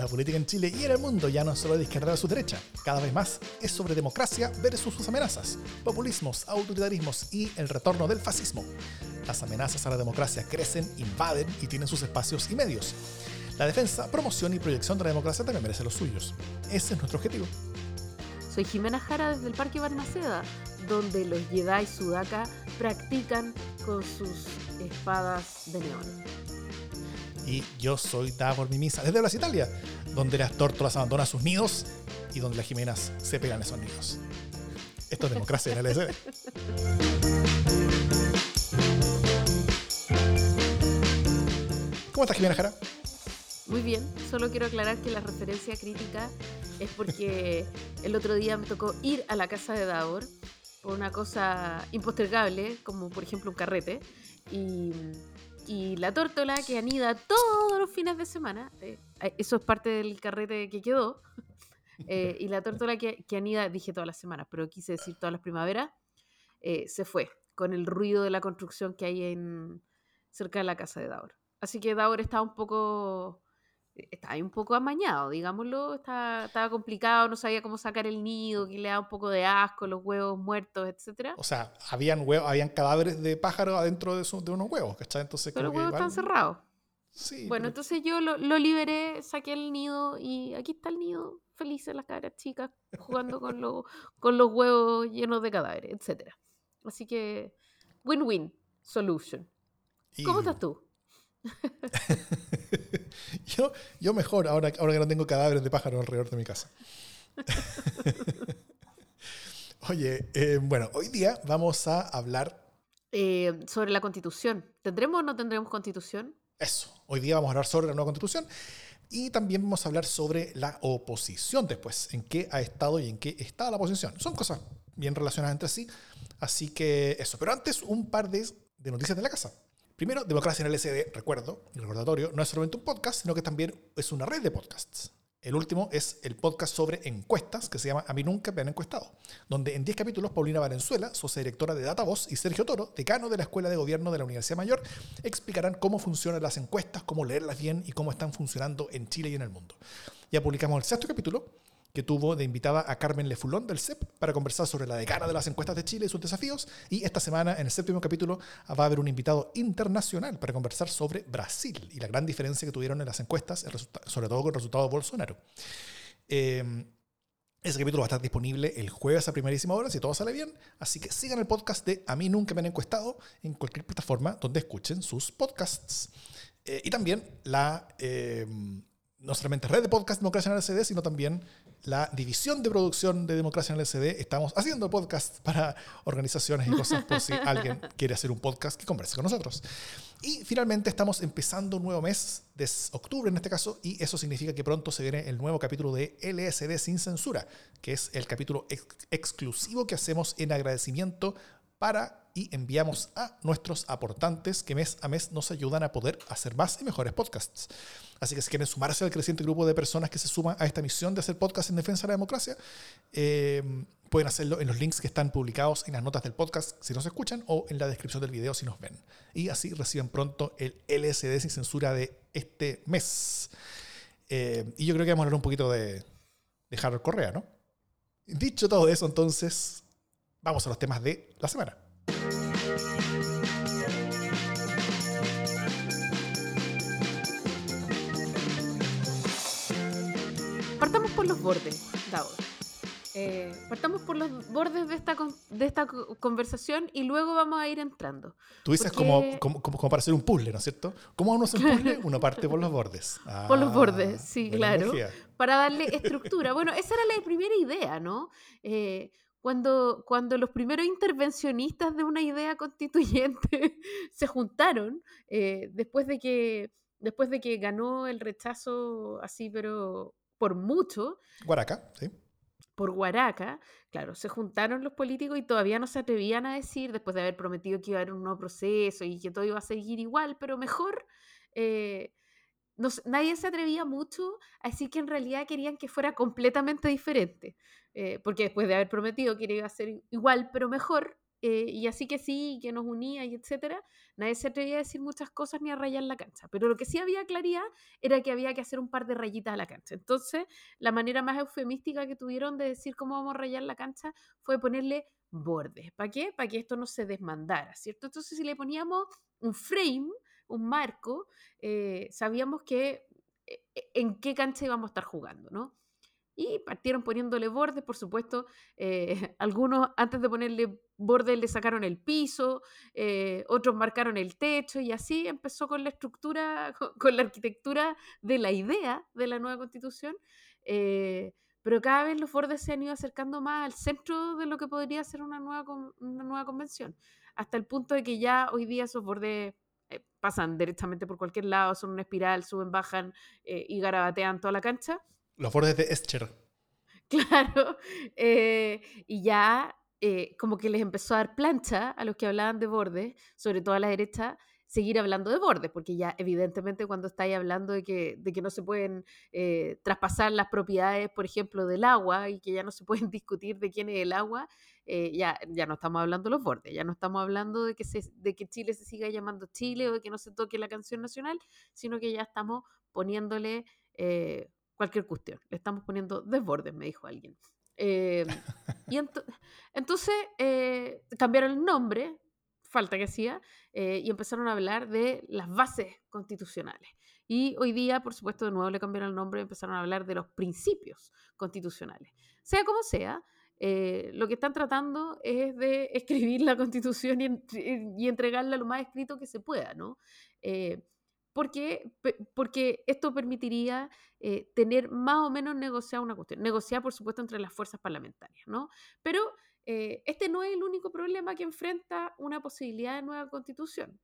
La política en Chile y en el mundo ya no es solo de izquierda a su derecha, cada vez más es sobre democracia versus sus amenazas, populismos, autoritarismos y el retorno del fascismo. Las amenazas a la democracia crecen, invaden y tienen sus espacios y medios. La defensa, promoción y proyección de la democracia también merece los suyos. Ese es nuestro objetivo. Soy Jimena Jara desde el Parque Balmaceda, donde los Jedi Sudaka practican con sus espadas de neón y yo soy por mi misa desde Blas Italia, donde las tórtolas abandonan sus nidos y donde las jimenas se pegan esos nidos. Esto es democracia en el LSD. ¿Cómo estás, Jimena Jara? Muy bien, solo quiero aclarar que la referencia crítica es porque el otro día me tocó ir a la casa de Davor por una cosa impostergable, como por ejemplo un carrete, y y la tórtola que anida todos los fines de semana, eh, eh, eso es parte del carrete que quedó, eh, y la tórtola que, anida, dije todas las semanas, pero quise decir todas las primaveras, se fue con el ruido de la construcción que hay en, cerca de la casa de Daur. Así que Daur está un poco estaba un poco amañado, digámoslo, estaba, estaba, complicado, no sabía cómo sacar el nido, que le da un poco de asco, los huevos muertos, etcétera. O sea, habían huevos, habían cadáveres de pájaros adentro de, de unos huevos, ¿cachai? Entonces, Pero los huevos están cerrados. Sí. Bueno, entonces yo lo, lo, liberé, saqué el nido y aquí está el nido, felices las cabras chicas, jugando con, lo, con los huevos llenos de cadáveres, etcétera. Así que, win-win solution. ¿Cómo estás tú? yo, yo mejor, ahora, ahora que no tengo cadáveres de pájaros alrededor de mi casa. Oye, eh, bueno, hoy día vamos a hablar... Eh, sobre la constitución. ¿Tendremos o no tendremos constitución? Eso, hoy día vamos a hablar sobre la nueva constitución y también vamos a hablar sobre la oposición después, en qué ha estado y en qué está la oposición. Son cosas bien relacionadas entre sí, así que eso. Pero antes, un par de, de noticias de la casa. Primero, Democracia en el SD, recuerdo, y recordatorio, no es solamente un podcast, sino que también es una red de podcasts. El último es el podcast sobre encuestas, que se llama A mí nunca me han encuestado, donde en 10 capítulos Paulina Valenzuela, socia directora de Datavoz, y Sergio Toro, decano de la Escuela de Gobierno de la Universidad Mayor, explicarán cómo funcionan las encuestas, cómo leerlas bien y cómo están funcionando en Chile y en el mundo. Ya publicamos el sexto capítulo, que tuvo de invitada a Carmen Lefulón del CEP para conversar sobre la decana de las encuestas de Chile y sus desafíos. Y esta semana, en el séptimo capítulo, va a haber un invitado internacional para conversar sobre Brasil y la gran diferencia que tuvieron en las encuestas, sobre todo con el resultado de Bolsonaro. Eh, ese capítulo va a estar disponible el jueves a primerísima hora, si todo sale bien. Así que sigan el podcast de A mí nunca me han encuestado en cualquier plataforma donde escuchen sus podcasts. Eh, y también la, eh, no solamente red de podcast Democracia en el CD, sino también la división de producción de Democracia en el SD. Estamos haciendo podcast para organizaciones y cosas por si alguien quiere hacer un podcast que converse con nosotros. Y finalmente estamos empezando un nuevo mes, de octubre en este caso, y eso significa que pronto se viene el nuevo capítulo de LSD sin censura, que es el capítulo exclusivo que hacemos en agradecimiento para y enviamos a nuestros aportantes que mes a mes nos ayudan a poder hacer más y mejores podcasts. Así que si quieren sumarse al creciente grupo de personas que se suman a esta misión de hacer podcast en defensa de la democracia, eh, pueden hacerlo en los links que están publicados en las notas del podcast si nos escuchan o en la descripción del video si nos ven. Y así reciben pronto el LSD sin censura de este mes. Eh, y yo creo que vamos a hablar un poquito de, de Harold Correa, ¿no? Dicho todo eso, entonces, vamos a los temas de la semana. Los bordes, Davos. Eh, partamos por los bordes de esta, de esta conversación y luego vamos a ir entrando. Tú dices como, como, como, para hacer un puzzle, ¿no es cierto? ¿Cómo uno hace un puzzle? Uno parte por los bordes. por los bordes, sí, ah, claro. Para darle estructura. Bueno, esa era la primera idea, ¿no? Eh, cuando, cuando los primeros intervencionistas de una idea constituyente se juntaron, eh, después, de que, después de que ganó el rechazo así, pero por mucho. Guaraca, sí. Por Guaraca, claro, se juntaron los políticos y todavía no se atrevían a decir, después de haber prometido que iba a haber un nuevo proceso y que todo iba a seguir igual, pero mejor. Eh, nadie se atrevía mucho a decir que en realidad querían que fuera completamente diferente, eh, porque después de haber prometido que iba a ser igual, pero mejor, eh, y así que sí, que nos unía y etcétera, nadie se atrevía a decir muchas cosas ni a rayar la cancha. Pero lo que sí había claridad era que había que hacer un par de rayitas a la cancha. Entonces, la manera más eufemística que tuvieron de decir cómo vamos a rayar la cancha fue ponerle bordes. ¿Para qué? Para que esto no se desmandara, ¿cierto? Entonces, si le poníamos un frame, un marco, eh, sabíamos que eh, en qué cancha íbamos a estar jugando, ¿no? Y partieron poniéndole bordes, por supuesto. Eh, algunos antes de ponerle bordes le sacaron el piso, eh, otros marcaron el techo y así empezó con la estructura, con, la arquitectura de la idea de la nueva constitución. Eh, pero cada vez los bordes se han ido acercando más al centro de lo que podría ser una nueva, una nueva convención, hasta el punto de que ya hoy día esos bordes pasan directamente por cualquier lado, son una espiral, suben, bajan y garabatean toda la cancha. Los bordes de Escher. Claro. Eh, y ya eh, como que les empezó a dar plancha a los que hablaban de bordes, sobre todo a la derecha, seguir hablando de bordes, porque ya evidentemente cuando estáis hablando de que, no se pueden eh, traspasar las propiedades, por ejemplo, del agua y que ya no se pueden discutir de quién es el agua, ya, ya no estamos hablando de los bordes, ya no estamos hablando de que, se, de que Chile se siga llamando Chile o de que no se toque la canción nacional, sino que ya estamos poniéndole cualquier cuestión. Le estamos poniendo desbordes, me dijo alguien. Eh, y entonces eh, cambiaron el nombre, falta que hacía, eh, y empezaron a hablar de las bases constitucionales. Y hoy día, por supuesto, de nuevo le cambiaron el nombre y empezaron a hablar de los principios constitucionales. Sea como sea, lo que están tratando es de escribir la constitución y, y, entregarla lo más escrito que se pueda, ¿no? Porque, porque esto permitiría eh, tener más o menos negociada una cuestión. Negociar, por supuesto, entre las fuerzas parlamentarias, ¿no? Pero eh, este no es el único problema que enfrenta una posibilidad de nueva constitución.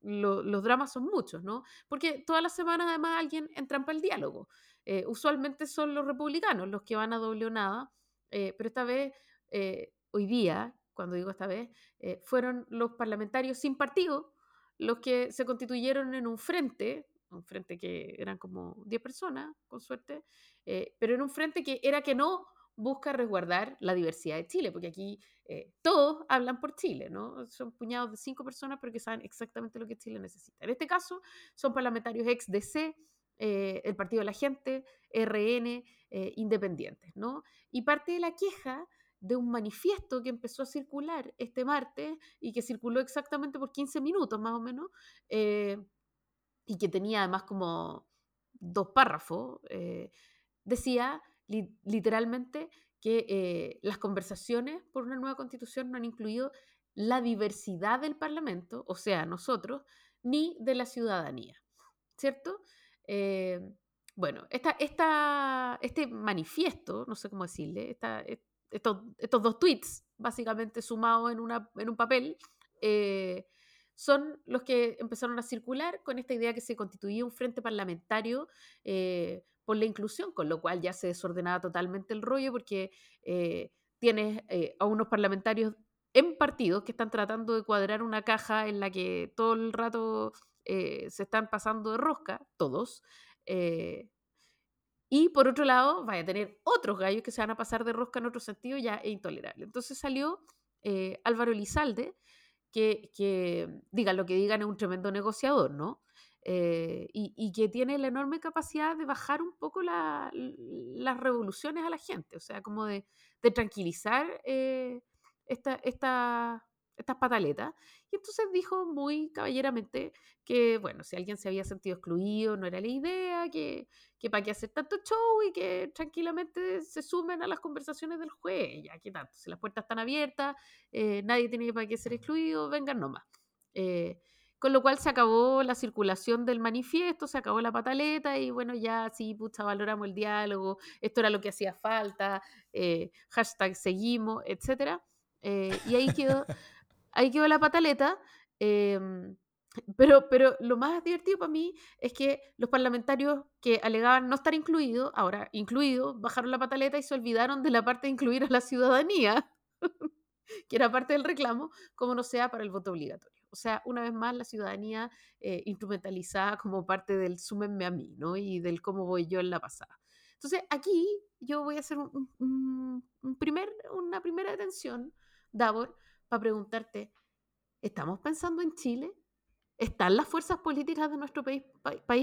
los dramas son muchos, ¿no? Porque todas las semanas, además, alguien entrampa el diálogo. Eh, usualmente son los republicanos los que van a doble o nada, pero esta vez, hoy día, cuando digo esta vez, fueron los parlamentarios sin partido los que se constituyeron en un frente, un frente que eran como 10 personas, con suerte, eh, pero en un frente que era que no busca resguardar la diversidad de Chile, porque aquí eh, todos hablan por Chile, ¿no? Son puñados de cinco personas, pero que saben exactamente lo que Chile necesita. En este caso, son parlamentarios ex DC, eh, el Partido de la Gente, RN, independientes, ¿no? Y parte de la queja de un manifiesto que empezó a circular este martes y que circuló exactamente por 15 minutos más o menos, eh, y que tenía además como dos párrafos, eh, decía literalmente que eh, las conversaciones por una nueva constitución no han incluido la diversidad del Parlamento, o sea, nosotros, ni de la ciudadanía, ¿cierto? bueno, esta, este manifiesto, no sé cómo decirle, esta, estos, estos dos tweets, básicamente sumados en, en un papel, eh, son los que empezaron a circular con esta idea que se constituía un frente parlamentario eh, por la inclusión, con lo cual ya se desordenaba totalmente el rollo porque eh, tienes a unos parlamentarios en partidos que están tratando de cuadrar una caja en la que todo el rato se están pasando de rosca, todos, y por otro lado, vaya a tener otros gallos que se van a pasar de rosca en otro sentido, ya es intolerable. Entonces salió eh, Álvaro Elizalde, que, que, digan lo que digan, es un tremendo negociador, ¿no? Eh, y, que tiene la enorme capacidad de bajar un poco las revoluciones a la gente, o sea, como de, de tranquilizar eh, esta, esta, estas pataletas. Y entonces dijo muy caballeramente que, bueno, si alguien se había sentido excluido, no era la idea, que, que para qué hacer tanto show y que tranquilamente se sumen a las conversaciones del juez. Ya, ¿qué tanto? Si las puertas están abiertas, eh, nadie tiene para qué ser excluido, vengan nomás. Eh, con lo cual se acabó la circulación del manifiesto, se acabó la pataleta y bueno, ya sí, pucha, valoramos el diálogo, esto era lo que hacía falta, eh, hashtag seguimos, etc. y ahí quedó ahí quedó la pataleta. Em, pero, pero lo más divertido para mí es que los parlamentarios que alegaban no estar incluidos, ahora incluidos, bajaron la pataleta y se olvidaron de la parte de incluir a la ciudadanía, que era parte del reclamo, como no sea para el voto obligatorio. O sea, una vez más, la ciudadanía eh, instrumentalizada como parte del súmenme a mí, ¿no? Y del cómo voy yo en la pasada. Entonces, aquí yo voy a hacer un, primer, una primera detención, Davor, para preguntarte, ¿estamos pensando en Chile? ¿Están las fuerzas políticas de nuestro país,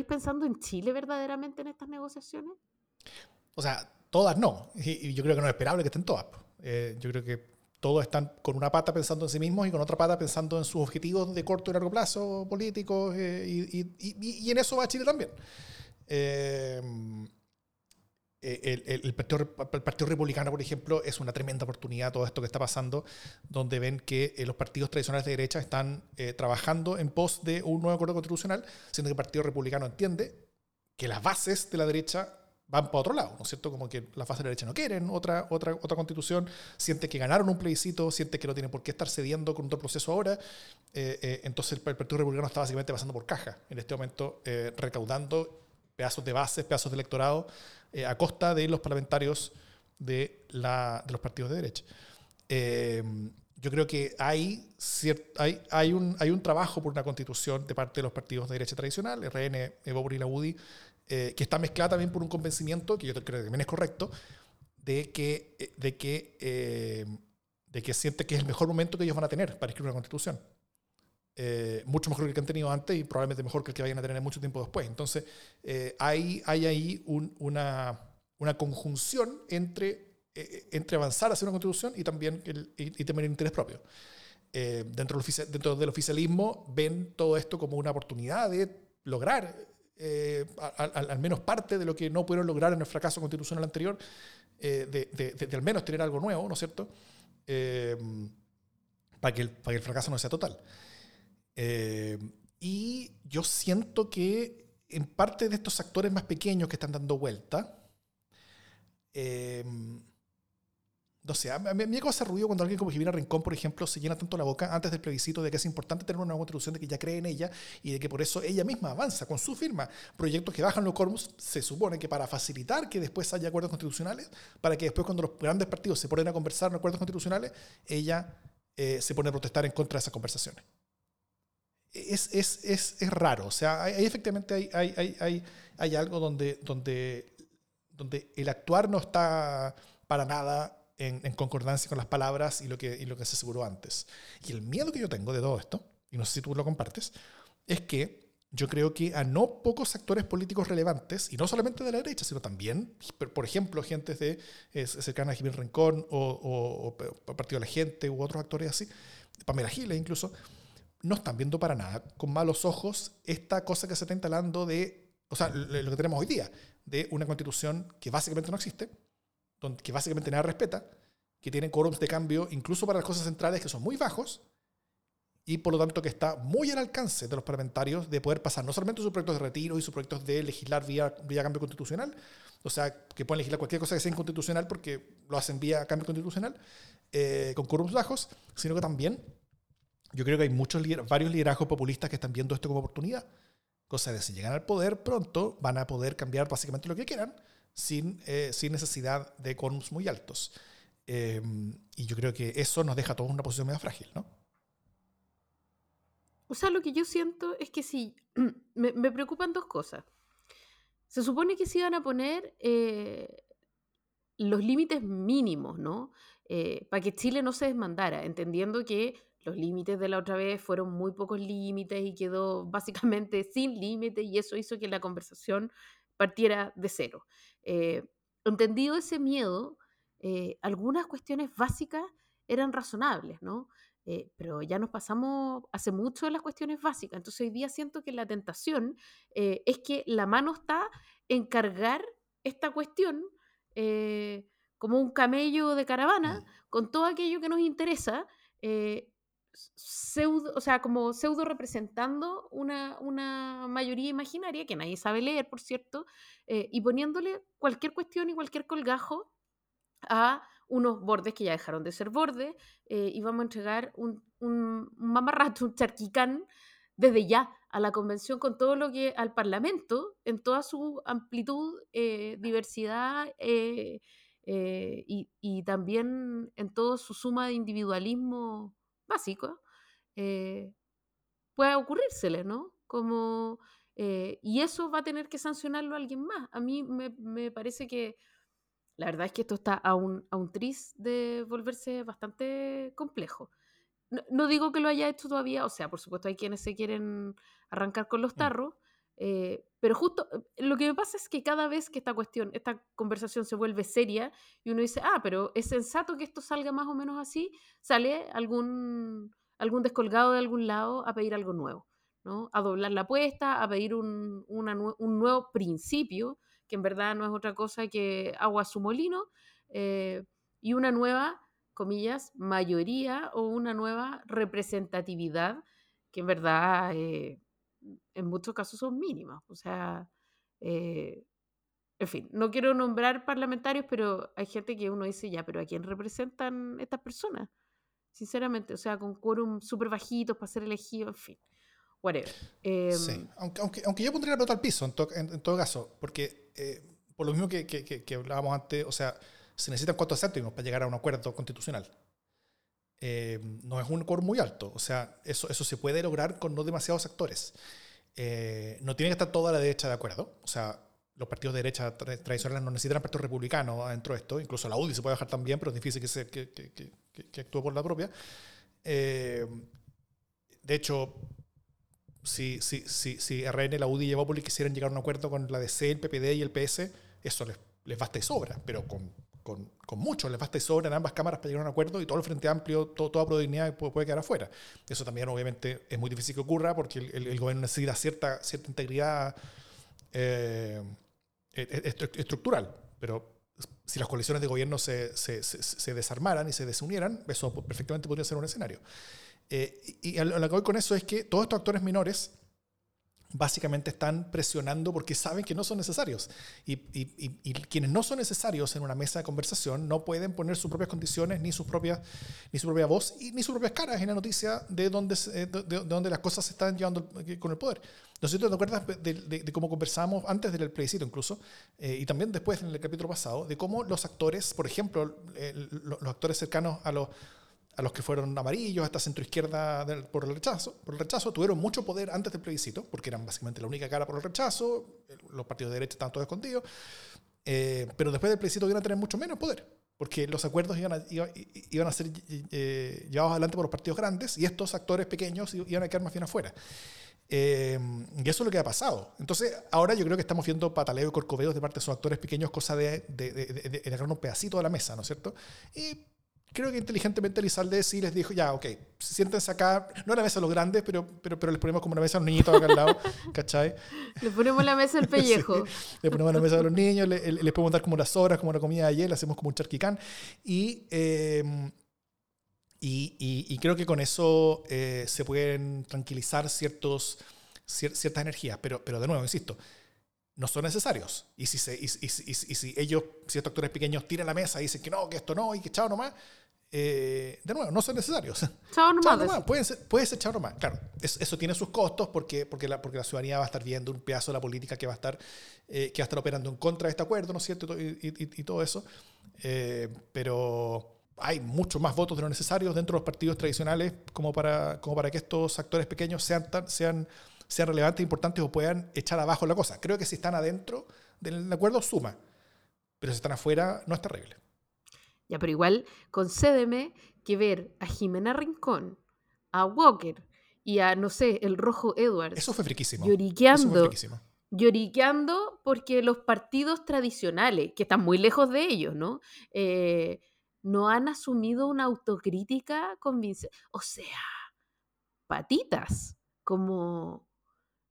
pensando en Chile verdaderamente en estas negociaciones? O sea, todas no. Y, yo creo que no es esperable que estén todas. Eh, yo creo que todos están con una pata pensando en sí mismos y con otra pata pensando en sus objetivos de corto y largo plazo políticos. Eh, y, en eso va Chile también. Eh, el, partido, el, partido, Republicano, por ejemplo, es una tremenda oportunidad todo esto que está pasando, donde ven que los partidos tradicionales de derecha están trabajando en pos de un nuevo acuerdo constitucional, siendo que el Partido Republicano entiende que las bases de la derecha van para otro lado, ¿no es cierto? Como que la fase de la derecha no quieren otra, otra, otra constitución, siente que ganaron un plebiscito, siente que no tienen por qué estar cediendo con otro proceso ahora. Eh, eh, entonces el, Partido Republicano está básicamente pasando por caja en este momento, eh, recaudando pedazos de bases, pedazos de electorado, a costa de los parlamentarios de, la, de los partidos de derecha. yo creo que hay, hay, hay, un, hay un trabajo por una constitución de parte de los partidos de derecha tradicional, RN, Evo y la UDI, eh, que está mezclada también por un convencimiento, que yo creo que también es correcto, de que, eh, de que, eh, de que siente que es el mejor momento que ellos van a tener para escribir una constitución. Mucho mejor que el que han tenido antes y probablemente mejor que el que vayan a tener mucho tiempo después. Entonces, hay, hay ahí una, una conjunción entre, entre avanzar hacia una constitución y también el, y, tener interés propio. dentro, del dentro del oficialismo ven todo esto como una oportunidad de lograr eh, al, menos parte de lo que no pudieron lograr en el fracaso constitucional anterior, eh, de, al menos tener algo nuevo, ¿no es cierto? Eh, para, que el, para que el fracaso no sea total. Y yo siento que en parte de estos actores más pequeños que están dando vuelta, no sé, a mí me causa ruido cuando alguien como Jimena Rincón, por ejemplo, se llena tanto la boca antes del plebiscito de que es importante tener una nueva constitución, de que ya cree en ella y de que por eso ella misma avanza con su firma proyectos que bajan los quórums, se supone que para facilitar que después haya acuerdos constitucionales, para que después cuando los grandes partidos se ponen a conversar en acuerdos constitucionales, ella eh, se pone a protestar en contra de esas conversaciones. Es, es, es, es raro, o sea, hay, efectivamente hay, hay, hay, hay algo donde, donde, donde el actuar no está para nada en, concordancia con las palabras y lo, que, y lo que se aseguró antes. Y el miedo que yo tengo de todo esto, y no sé si tú lo compartes, es que yo creo que a no pocos actores políticos relevantes, y no solamente de la derecha, sino también, por ejemplo, gente de, eh, cercana a Jiménez Rincón o, o, Partido de la Gente u otros actores así, Pamela Giles incluso, no están viendo para nada con malos ojos esta cosa que se está instalando de, o sea, lo que tenemos hoy día, de una constitución que básicamente no existe, que básicamente nada respeta, que tienen quórums de cambio incluso para las cosas centrales que son muy bajos, y por lo tanto que está muy al alcance de los parlamentarios de poder pasar no solamente sus proyectos de retiro y sus proyectos de legislar vía, vía cambio constitucional, o sea, que pueden legislar cualquier cosa que sea inconstitucional porque lo hacen vía cambio constitucional, eh, con quórums bajos, sino que también yo creo que hay muchos varios liderazgos populistas que están viendo esto como oportunidad. Cosa de si llegan al poder pronto, van a poder cambiar básicamente lo que quieran sin, eh, sin necesidad de quórums muy altos. Em, y yo creo que eso nos deja a todos en una posición medio frágil, ¿no? O sea, lo que yo siento es que sí, me, me preocupan dos cosas. Se supone que se iban a poner eh, los límites mínimos, ¿no? Eh, para que Chile no se desmandara, entendiendo que los límites de la otra vez fueron muy pocos límites y quedó básicamente sin límites y eso hizo que la conversación partiera de cero. Eh, entendido ese miedo, eh, algunas cuestiones básicas eran razonables, ¿no? Eh, pero ya nos pasamos hace mucho en las cuestiones básicas. Entonces hoy día siento que la tentación es que la mano está en cargar esta cuestión como un camello de caravana con todo aquello que nos interesa pseudo, o sea, como pseudo representando una, una mayoría imaginaria, que nadie sabe leer, por cierto, eh, y poniéndole cualquier cuestión y cualquier colgajo a unos bordes que ya dejaron de ser bordes, eh, y vamos a entregar un, un, mamarrato, un charquicán, desde ya a la convención con todo lo que al Parlamento, en toda su amplitud, eh, diversidad y, y, también en toda su suma de individualismo básico, eh, pueda ocurrírsele, ¿no? Como, eh, y eso va a tener que sancionarlo alguien más. A mí me, parece que la verdad es que esto está a un, a un tris de volverse bastante complejo. no, digo que lo haya hecho todavía, o sea, por supuesto hay quienes se quieren arrancar con los tarros, eh, pero justo eh, lo que me pasa es que cada vez que esta cuestión, esta conversación se vuelve seria y uno dice, ah, pero es sensato que esto salga más o menos así, sale algún, algún descolgado de algún lado a pedir algo nuevo, ¿no? A doblar la apuesta, a pedir un, un nuevo principio, que en verdad no es otra cosa que agua a su molino, eh, y una nueva, comillas, mayoría o una nueva representatividad, que en verdad en muchos casos son mínimas. O sea, eh, en fin, no quiero nombrar parlamentarios, pero hay gente que uno dice, ya, pero ¿a quién representan estas personas? Sinceramente, o sea, con quórum súper bajitos para ser elegido, en fin, whatever. sí, em, aunque, aunque, aunque, yo pondría la pelota al piso en, en, todo caso, porque eh, por lo mismo que, que, que, hablábamos antes, o sea, se necesitan cuatro séptimos para llegar a un acuerdo constitucional. Eh, no es un quórum muy alto. O sea, eso, eso se puede lograr con no demasiados actores. Eh, no tiene que estar toda la derecha de acuerdo. O sea, los partidos de derecha tradicionales no necesitan partido republicano dentro de esto. Incluso la UDI se puede bajar también, pero es difícil que, se, que, que, que, actúe por la propia. Eh, de hecho, si, si, si, si RN, la UDI y Evópolis quisieran llegar a un acuerdo con la DC, el PPD y el PS, eso les, les basta y sobra, pero con con, con mucho, les basta y sobra en ambas cámaras para llegar a un acuerdo y todo el Frente Amplio, todo, toda prodignidad puede, puede, quedar afuera. Eso también obviamente es muy difícil que ocurra porque el, gobierno necesita cierta, cierta integridad eh, e, e, estructural, pero si las coaliciones de gobierno se, se, se, desarmaran y se desunieran, eso perfectamente podría ser un escenario. Eh, y, y lo que voy con eso es que todos estos actores menores básicamente están presionando porque saben que no son necesarios. Y, quienes no son necesarios en una mesa de conversación no pueden poner sus propias condiciones, ni, sus propias, ni su propia voz, y, ni sus propias caras en la noticia de dónde, de, de, las cosas se están llevando con el poder. ¿No te acuerdas de, cómo conversamos antes del plebiscito incluso, eh, y también después en el capítulo pasado, de cómo los actores, por ejemplo, los actores cercanos a los a los que fueron amarillos, esta centroizquierda por el rechazo, por el rechazo, tuvieron mucho poder antes del plebiscito, porque eran básicamente la única cara por el rechazo, los partidos de derecha estaban todos escondidos, eh, pero después del plebiscito iban a tener mucho menos poder, porque los acuerdos iban a, iban a ser eh, llevados adelante por los partidos grandes y estos actores pequeños iban a quedar más bien afuera. Eh, y eso es lo que ha pasado. Entonces, ahora yo creo que estamos viendo pataleo y corcoveos de parte de esos actores pequeños, cosa de, de, de, de, agarrar un pedacito de la mesa, ¿no es cierto? Y creo que inteligentemente Lizalde sí les dijo, ya, ok, siéntense acá, no a la mesa a los grandes, pero, pero, pero les ponemos como una mesa a los niñitos acá al lado, ¿cachai? Le ponemos la mesa al pellejo. le ponemos la mesa a los niños, les, podemos dar como las horas, como la comida de ayer, le hacemos como un charquicán. Y, em, y, y, creo que con eso eh, se pueden tranquilizar ciertos, ciertas energías, pero, pero de nuevo, insisto, no son necesarios. Y si, se, y, y, y, si ellos, si estos actores pequeños tiran la mesa y dicen que no, que esto no y que chao nomás, eh, de nuevo, no son necesarios. Chao nomás. Puede ser, puede ser chao nomás. Claro, eso, tiene sus costos porque, porque, la, porque la ciudadanía va a estar viendo un pedazo de la política que va a estar, eh, que va a estar operando en contra de este acuerdo, ¿no es cierto? Y, todo eso. Eh, pero hay muchos más votos de lo necesarios dentro de los partidos tradicionales como para, como para que estos actores pequeños sean, sean, sean relevantes, importantes o puedan echar abajo la cosa. Creo que si están adentro del acuerdo, suma. Pero si están afuera, no es terrible. Ya, pero igual concédeme que ver a Jimena Rincón, a Walker y a, no sé, el Rojo Edwards. Eso fue friquísimo. Lloriqueando. Lloriqueando porque los partidos tradicionales, que están muy lejos de ellos, ¿no? Eh, no han asumido una autocrítica convincente. O sea, patitas, como...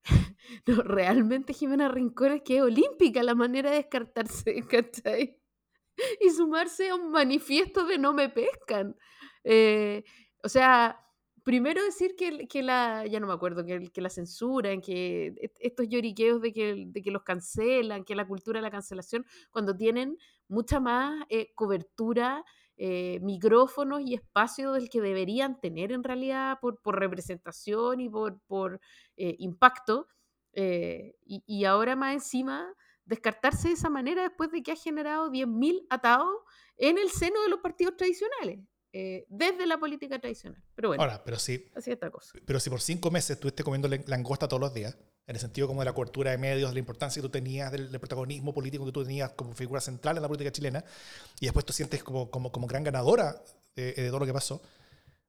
no, realmente Jimena Rincón es que es olímpica la manera de descartarse, ¿cachai? y sumarse a un manifiesto de no me pescan. Eh, o sea, primero decir que, que, la, ya no me acuerdo, que, que la censuran, que estos lloriqueos de que, de que los cancelan, que la cultura de la cancelación, cuando tienen mucha más eh, cobertura, eh, micrófonos y espacio del que deberían tener en realidad por, por representación y por, por impacto. Y, ahora más encima descartarse de esa manera después de que ha generado 10.000 atados en el seno de los partidos tradicionales, eh, desde la política tradicional. Pero bueno, Ahora, pero si, así esta cosa. Pero si por cinco meses estuviste comiendo langosta todos los días, en el sentido como de la cobertura de medios, de la importancia que tú tenías, del, protagonismo político que tú tenías como figura central en la política chilena, y después tú sientes como, como, como gran ganadora de, de todo lo que pasó,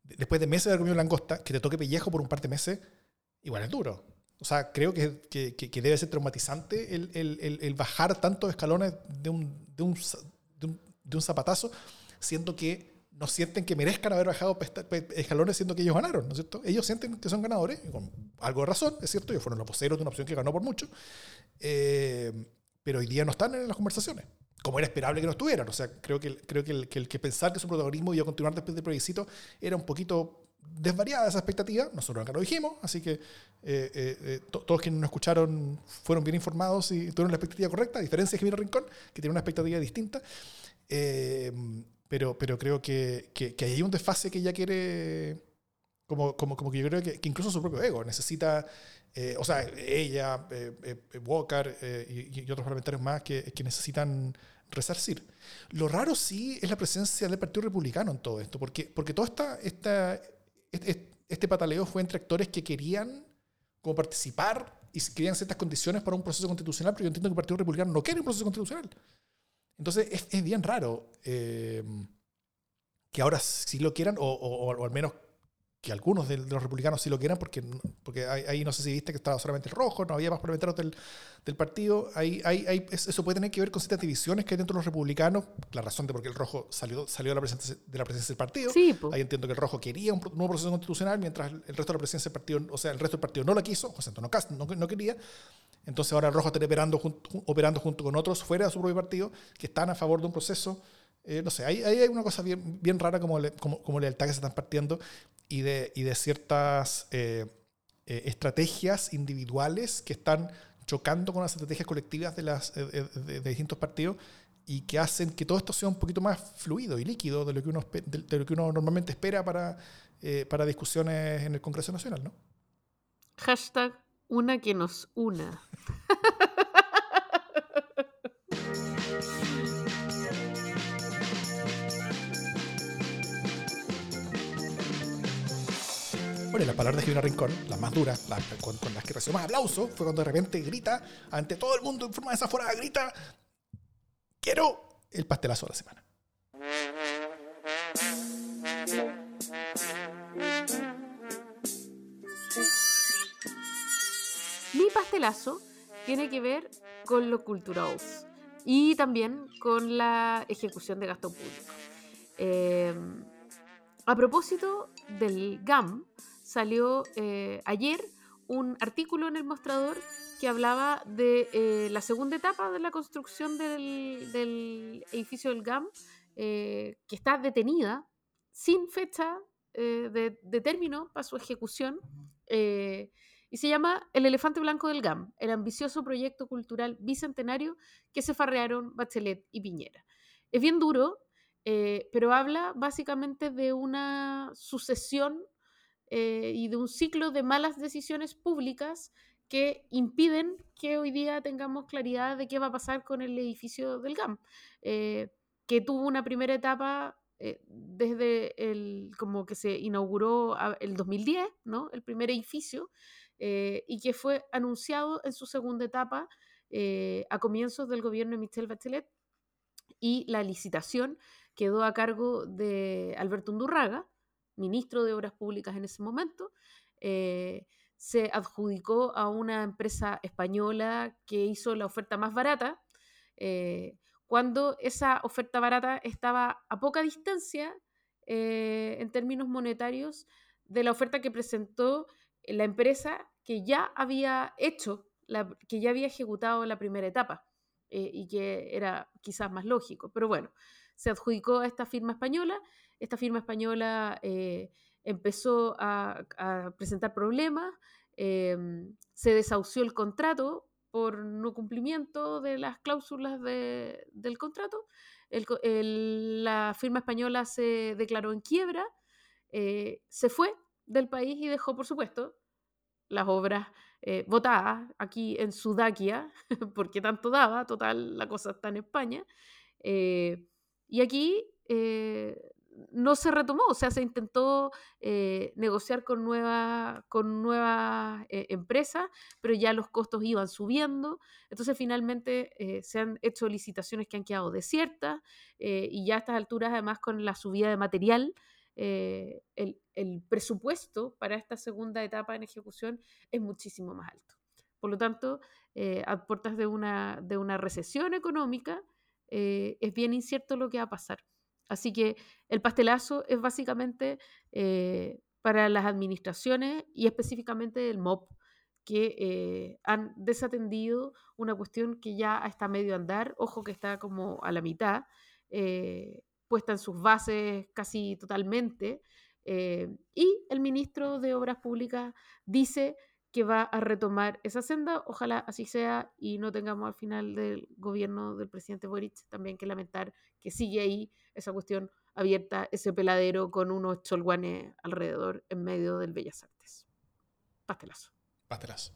después de meses de haber comido langosta, que te toque pellejo por un par de meses, igual es duro. O sea, creo que, que, debe ser traumatizante el, el, el, bajar tantos escalones de un, de, un, de, un, zapatazo, siendo que no sienten que merezcan haber bajado escalones siendo que ellos ganaron, ¿no es cierto? Ellos sienten que son ganadores, con algo de razón, es cierto, ellos fueron los voceros de una opción que ganó por mucho, eh, pero hoy día no están en las conversaciones como era esperable que no estuvieran. O sea, creo que, creo que, el, que, el, que pensar que su protagonismo iba a continuar después del plebiscito era un poquito desvariada esa expectativa. Nosotros acá lo dijimos, así que eh, eh, eh, todos quienes nos escucharon fueron bien informados y tuvieron la expectativa correcta, a diferencia de Jimena Rincón, que tiene una expectativa distinta. pero, pero creo que, que, que, hay un desfase que ella quiere, como, como, como que yo creo que, que incluso su propio ego necesita o sea, ella, Walker y, otros parlamentarios más que, que necesitan resarcir. Lo raro sí es la presencia del Partido Republicano en todo esto, porque, porque todo esta, esta, este, este pataleo fue entre actores que querían como participar y querían ciertas condiciones para un proceso constitucional, pero yo entiendo que el Partido Republicano no quiere un proceso constitucional. Entonces es, bien raro eh, que ahora sí lo quieran, o, o, al menos que algunos de, los republicanos sí lo quieran, porque, porque ahí, no sé si viste que estaba solamente el rojo, no había más parlamentarios del, del partido. Ahí, ahí, eso puede tener que ver con ciertas divisiones que hay dentro de los republicanos, la razón de por qué el rojo salió, salió de, la presencia, de la presencia del partido. ahí entiendo que el rojo quería un nuevo proceso constitucional, mientras el resto de la presidencia del partido, o sea, el resto del partido no la quiso, José Antonio Cast no, no quería. Entonces ahora el rojo está operando, operando junto con otros fuera de su propio partido que están a favor de un proceso eh, no sé, ahí, hay una cosa bien, rara como, como, como, lealtad que se están partiendo y de, y de ciertas eh, eh, estrategias individuales que están chocando con las estrategias colectivas de, las, de, distintos partidos y que hacen que todo esto sea un poquito más fluido y líquido de lo que uno, de, lo que uno normalmente espera para, para discusiones en el Congreso Nacional, ¿no? Hashtag una que nos una. Bueno, y las palabras de Jimena Rincón, las más duras, con, las que recibió más aplauso, fue cuando de repente grita, ante todo el mundo en forma desaforada, grita, quiero el pastelazo de la semana. Mi pastelazo tiene que ver con lo cultural y también con la ejecución de gasto público. Eh, a propósito del GAM, salió eh, ayer un artículo en el mostrador que hablaba de eh, la segunda etapa de la construcción del, edificio del GAM, eh, que está detenida sin fecha de, de, término para su ejecución, y se llama El elefante blanco del GAM, el ambicioso proyecto cultural bicentenario que se farrearon Bachelet y Piñera. Es bien duro, pero habla básicamente de una sucesión eh, y de un ciclo de malas decisiones públicas que impiden que hoy día tengamos claridad de qué va a pasar con el edificio del GAM, eh, que tuvo una primera etapa eh, desde el, como que se inauguró el 2010, ¿no? el primer edificio, y que fue anunciado en su segunda etapa a comienzos del gobierno de Michelle Bachelet, y la licitación quedó a cargo de Alberto Undurraga, ministro de Obras Públicas en ese momento, eh, se adjudicó a una empresa española que hizo la oferta más barata, eh, cuando esa oferta barata estaba a poca distancia eh, en términos monetarios de la oferta que presentó la empresa que ya había hecho, la, que ya había ejecutado la primera etapa y que era quizás más lógico. Pero bueno, se adjudicó a esta firma española esta firma española eh, empezó a, presentar problemas, em, se desahució el contrato por no cumplimiento de las cláusulas del contrato, la firma española se declaró en quiebra, eh, se fue del país y dejó, por supuesto, las obras eh, votadas aquí en Sudaquia, porque tanto daba, total, la cosa está en España. y aquí no se retomó, o sea, se intentó eh, negociar con, nueva, con nuevas eh, empresas, pero ya los costos iban subiendo, entonces finalmente eh, se han hecho licitaciones que han quedado desiertas y ya a estas alturas además con la subida de material eh, el, presupuesto para esta segunda etapa en ejecución es muchísimo más alto. Por lo tanto, eh, a puertas de una, de una recesión económica, eh, es bien incierto lo que va a pasar. Así que el pastelazo es básicamente para las administraciones y específicamente el MOP, que han desatendido una cuestión que ya está medio andar, ojo que está como a la mitad, puesta en sus bases casi totalmente. Eh, y el ministro de Obras Públicas dice que va a retomar esa senda. Ojalá así sea y no tengamos al final del gobierno del presidente Boric también que lamentar que sigue ahí esa cuestión abierta, ese peladero con unos cholguanes alrededor en medio del Bellas Artes. Pastelazo. Pastelazo.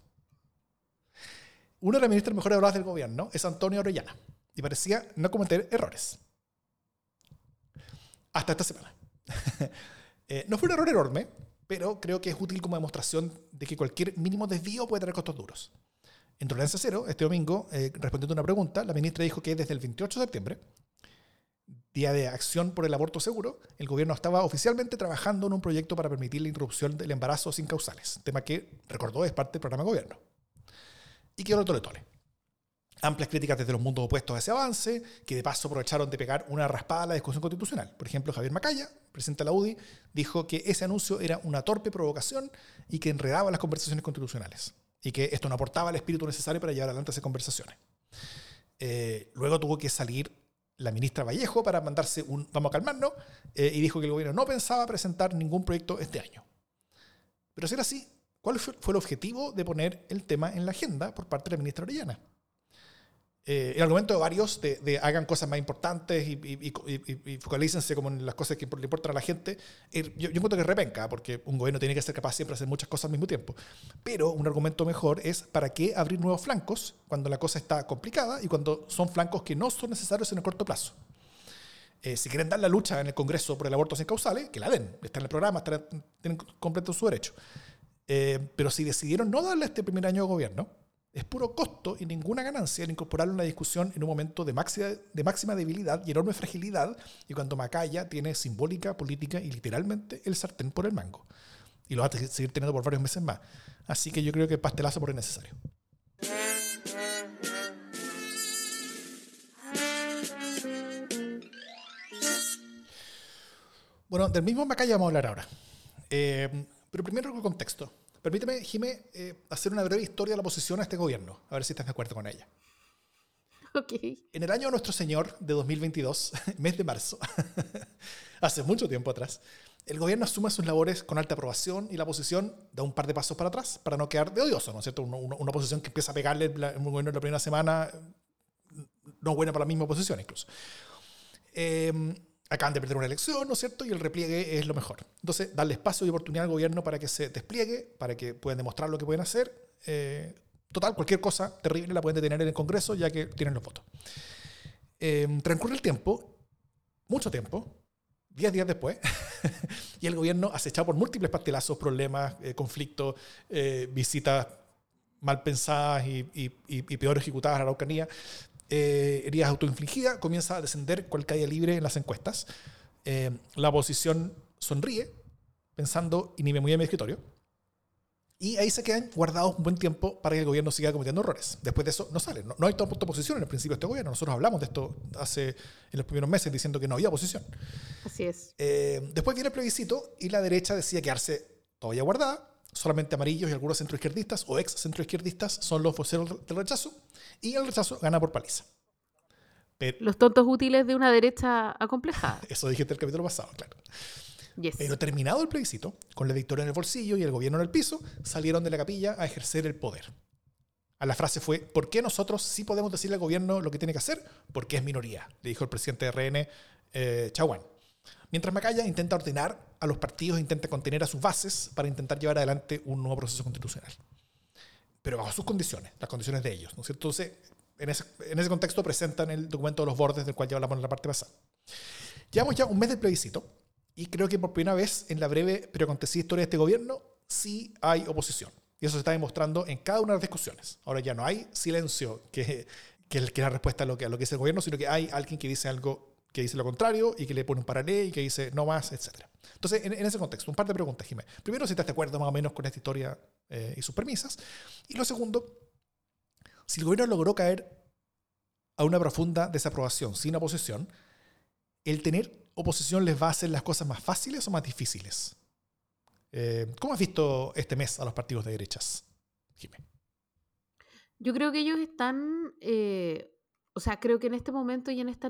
Uno de los ministros mejores habladas del gobierno es Antonio Orellana y parecía no cometer errores hasta esta semana. Eh, no fue un error enorme, pero creo que es útil como demostración de que cualquier mínimo desvío puede tener costos duros. En Tolerancia Cero, este domingo, eh, respondiendo a una pregunta, la ministra dijo que desde el 28 de septiembre, día de acción por el aborto seguro, el gobierno estaba oficialmente trabajando en un proyecto para permitir la interrupción del embarazo sin causales, tema que, recordó, es parte del programa de gobierno. Y que tole tole amplias críticas desde los mundos opuestos a ese avance, que de paso aprovecharon de pegar una raspada a la discusión constitucional. Por ejemplo, Javier Macaya, presidente de la UDI, dijo que ese anuncio era una torpe provocación y que enredaba las conversaciones constitucionales, y que esto no aportaba el espíritu necesario para llevar adelante esas conversaciones. Eh, luego tuvo que salir la ministra Vallejo para mandarse un vamos a calmarnos eh, y dijo que el gobierno no pensaba presentar ningún proyecto este año. Pero si era así, ¿cuál fue el objetivo de poner el tema en la agenda por parte de la ministra Orellana? Eh, el argumento de varios de, hagan cosas más importantes y, y, focalícense como en las cosas que le importan a la gente, eh, yo, yo encuentro que repenca, porque un gobierno tiene que ser capaz siempre de hacer muchas cosas al mismo tiempo. Pero un argumento mejor es para qué abrir nuevos flancos cuando la cosa está complicada y cuando son flancos que no son necesarios en el corto plazo. Eh, si quieren dar la lucha en el Congreso por el aborto sin causales, que la den, está en el programa, tienen completo su derecho. Eh, pero si decidieron no darle este primer año de gobierno, es puro costo y ninguna ganancia en incorporarlo en la discusión en un momento de máxima, de máxima debilidad y enorme fragilidad y cuando Macaya tiene simbólica, política y literalmente el sartén por el mango. Y lo va a seguir teniendo por varios meses más. Así que yo creo que pastelazo por el necesario. Bueno, del mismo Macaya vamos a hablar ahora. Eh, pero primero el contexto. Permíteme, Jimé, eh, hacer una breve historia de la oposición a este gobierno, a ver si estás de acuerdo con ella. Ok. En el año de Nuestro Señor de 2022, mes de marzo, hace mucho tiempo atrás, el gobierno asume sus labores con alta aprobación y la oposición da un par de pasos para atrás para no quedar de odioso, ¿no es cierto? Una, una, oposición que empieza a pegarle un gobierno en la primera semana no es buena para la misma oposición incluso. Eh, acaban de perder una elección, ¿no es cierto? Y el repliegue es lo mejor. Entonces, darle espacio y oportunidad al gobierno para que se despliegue, para que puedan demostrar lo que pueden hacer. Eh, total, cualquier cosa terrible la pueden detener en el Congreso ya que tienen los votos. Eh, transcurre el tiempo, mucho tiempo, 10 días después, y el gobierno acechado por múltiples pastelazos, problemas, eh, conflictos, visitas mal pensadas y, y, peor ejecutadas a la Araucanía, eh, heridas autoinfligidas, comienza a descender cual caída libre en las encuestas. Eh, la oposición sonríe, pensando, y ni me muy a mi escritorio. Y ahí se quedan guardados un buen tiempo para que el gobierno siga cometiendo errores. Después de eso no sale. No, hay toda oposición en el principio de este gobierno. Nosotros hablamos de esto hace en los primeros meses diciendo que no había oposición. Así es. Eh, después viene el plebiscito y la derecha decide quedarse todavía guardada solamente amarillos y algunos centroizquierdistas o ex centroizquierdistas son los voceros del rechazo y el rechazo gana por paliza. los tontos útiles de una derecha acomplejada. Eso dijiste el capítulo pasado, claro. Pero terminado el plebiscito, con la victoria en el bolsillo y el gobierno en el piso, salieron de la capilla a ejercer el poder. A la frase fue, ¿por qué nosotros sí podemos decirle al gobierno lo que tiene que hacer? Porque es minoría, le dijo el presidente de RN, eh, Chaguán. Mientras Macaya intenta ordenar a los partidos, intenta contener a sus bases para intentar llevar adelante un nuevo proceso constitucional. Pero bajo sus condiciones, las condiciones de ellos. ¿no? Entonces, en ese, en ese contexto presentan el documento de los bordes del cual ya hablamos en la parte pasada. Llevamos ya un mes del plebiscito y creo que por primera vez en la breve pero acontecida historia de este gobierno sí hay oposición. Y eso se está demostrando en cada una de las discusiones. Ahora ya no hay silencio que, que, es la respuesta a lo que, a lo que es el gobierno, sino que hay alguien que dice algo que dice lo contrario y que le pone un paralelo y que dice no más, etc. Entonces, en, ese contexto, un par de preguntas, Jiménez. Primero, si estás de acuerdo más o menos con esta historia eh, y sus premisas. Y lo segundo, si el gobierno logró caer a una profunda desaprobación sin oposición, ¿el tener oposición les va a hacer las cosas más fáciles o más difíciles? Eh, ¿Cómo has visto este mes a los partidos de derechas, Jiménez? Yo creo que ellos están, eh, o sea, creo que en este momento y en esta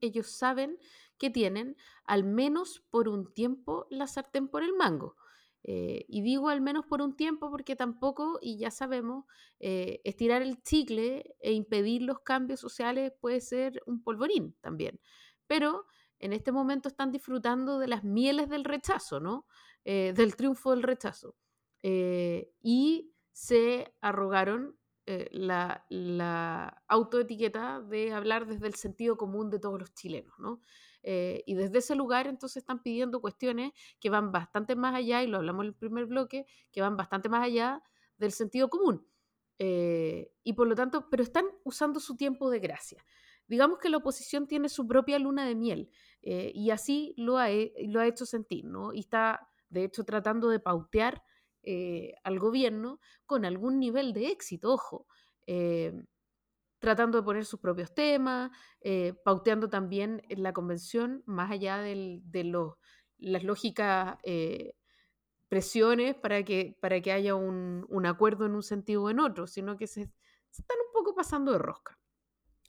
ellos saben que tienen, al menos por un tiempo, la sartén por el mango. Eh, y digo al menos por un tiempo porque tampoco, y ya sabemos, eh, estirar el chicle e impedir los cambios sociales puede ser un polvorín también. Pero en este momento están disfrutando de las mieles del rechazo, ¿no? Eh, del triunfo del rechazo. y se arrogaron la, la, autoetiqueta de hablar desde el sentido común de todos los chilenos, ¿no? Eh, y desde ese lugar entonces están pidiendo cuestiones que van bastante más allá, y lo hablamos en el primer bloque, que van bastante más allá del sentido común. Eh, y por lo tanto, pero están usando su tiempo de gracia. Digamos que la oposición tiene su propia luna de miel eh, y así lo ha, lo ha hecho sentir, ¿no? Y está, de hecho, tratando de pautear al gobierno con algún nivel de éxito, ojo tratando de poner sus propios temas, eh, pauteando también en la convención, más allá de los, las lógicas eh, presiones para que, para que haya un, acuerdo en un sentido o en otro, sino que se, están un poco pasando de rosca.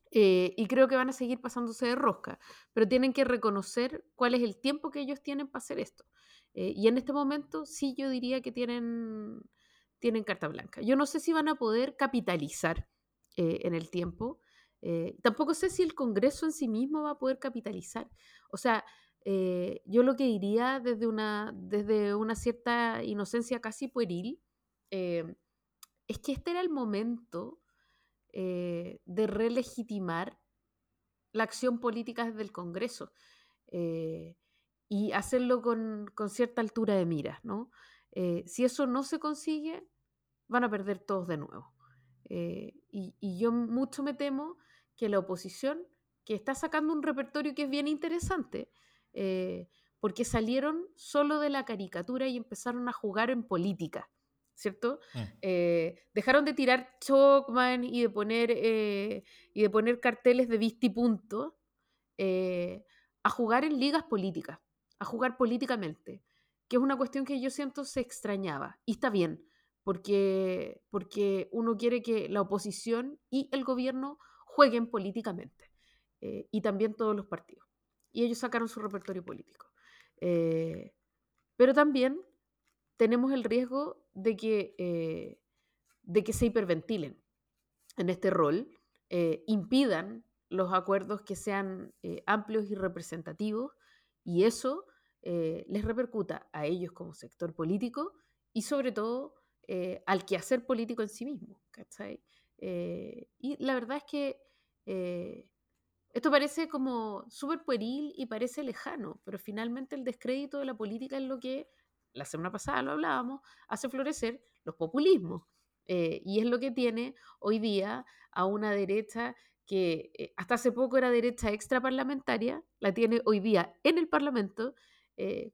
Eh, y creo que van a seguir pasándose de rosca, pero tienen que reconocer cuál es el tiempo que ellos tienen para hacer esto. Y en este momento sí yo diría que tienen, tienen carta blanca. Yo no sé si van a poder capitalizar eh, en el tiempo. Eh, tampoco sé si el Congreso en sí mismo va a poder capitalizar. O sea, eh, yo lo que diría desde una, desde una cierta inocencia casi pueril es que este era el momento de relegitimar la acción política desde el Congreso y hacerlo con, con, cierta altura de miras. ¿no? si eso no se consigue, van a perder todos de nuevo. Eh, y, yo mucho me temo que la oposición, que está sacando un repertorio que es bien interesante, eh, porque salieron solo de la caricatura y empezaron a jugar en política, ¿cierto? Mm. Eh, dejaron de tirar Chocman y de poner, y de poner carteles de vista y punto a jugar en ligas políticas, a jugar políticamente, que es una cuestión que yo siento se extrañaba. Y está bien, porque, porque uno quiere que la oposición y el gobierno jueguen políticamente, eh, y también todos los partidos. Y ellos sacaron su repertorio político. Eh, pero también tenemos el riesgo de que, eh, de que se hiperventilen en este rol, impidan los acuerdos que sean amplios y representativos, y eso les repercuta a ellos como sector político y sobre todo eh, al quehacer político en sí mismo. Eh, y la verdad es que eh, esto parece como súper pueril y parece lejano, pero finalmente el descrédito de la política es lo que, la semana pasada lo hablábamos, hace florecer los populismos. y es lo que tiene hoy día a una derecha que hasta hace poco era derecha extraparlamentaria, la tiene hoy día en el Parlamento,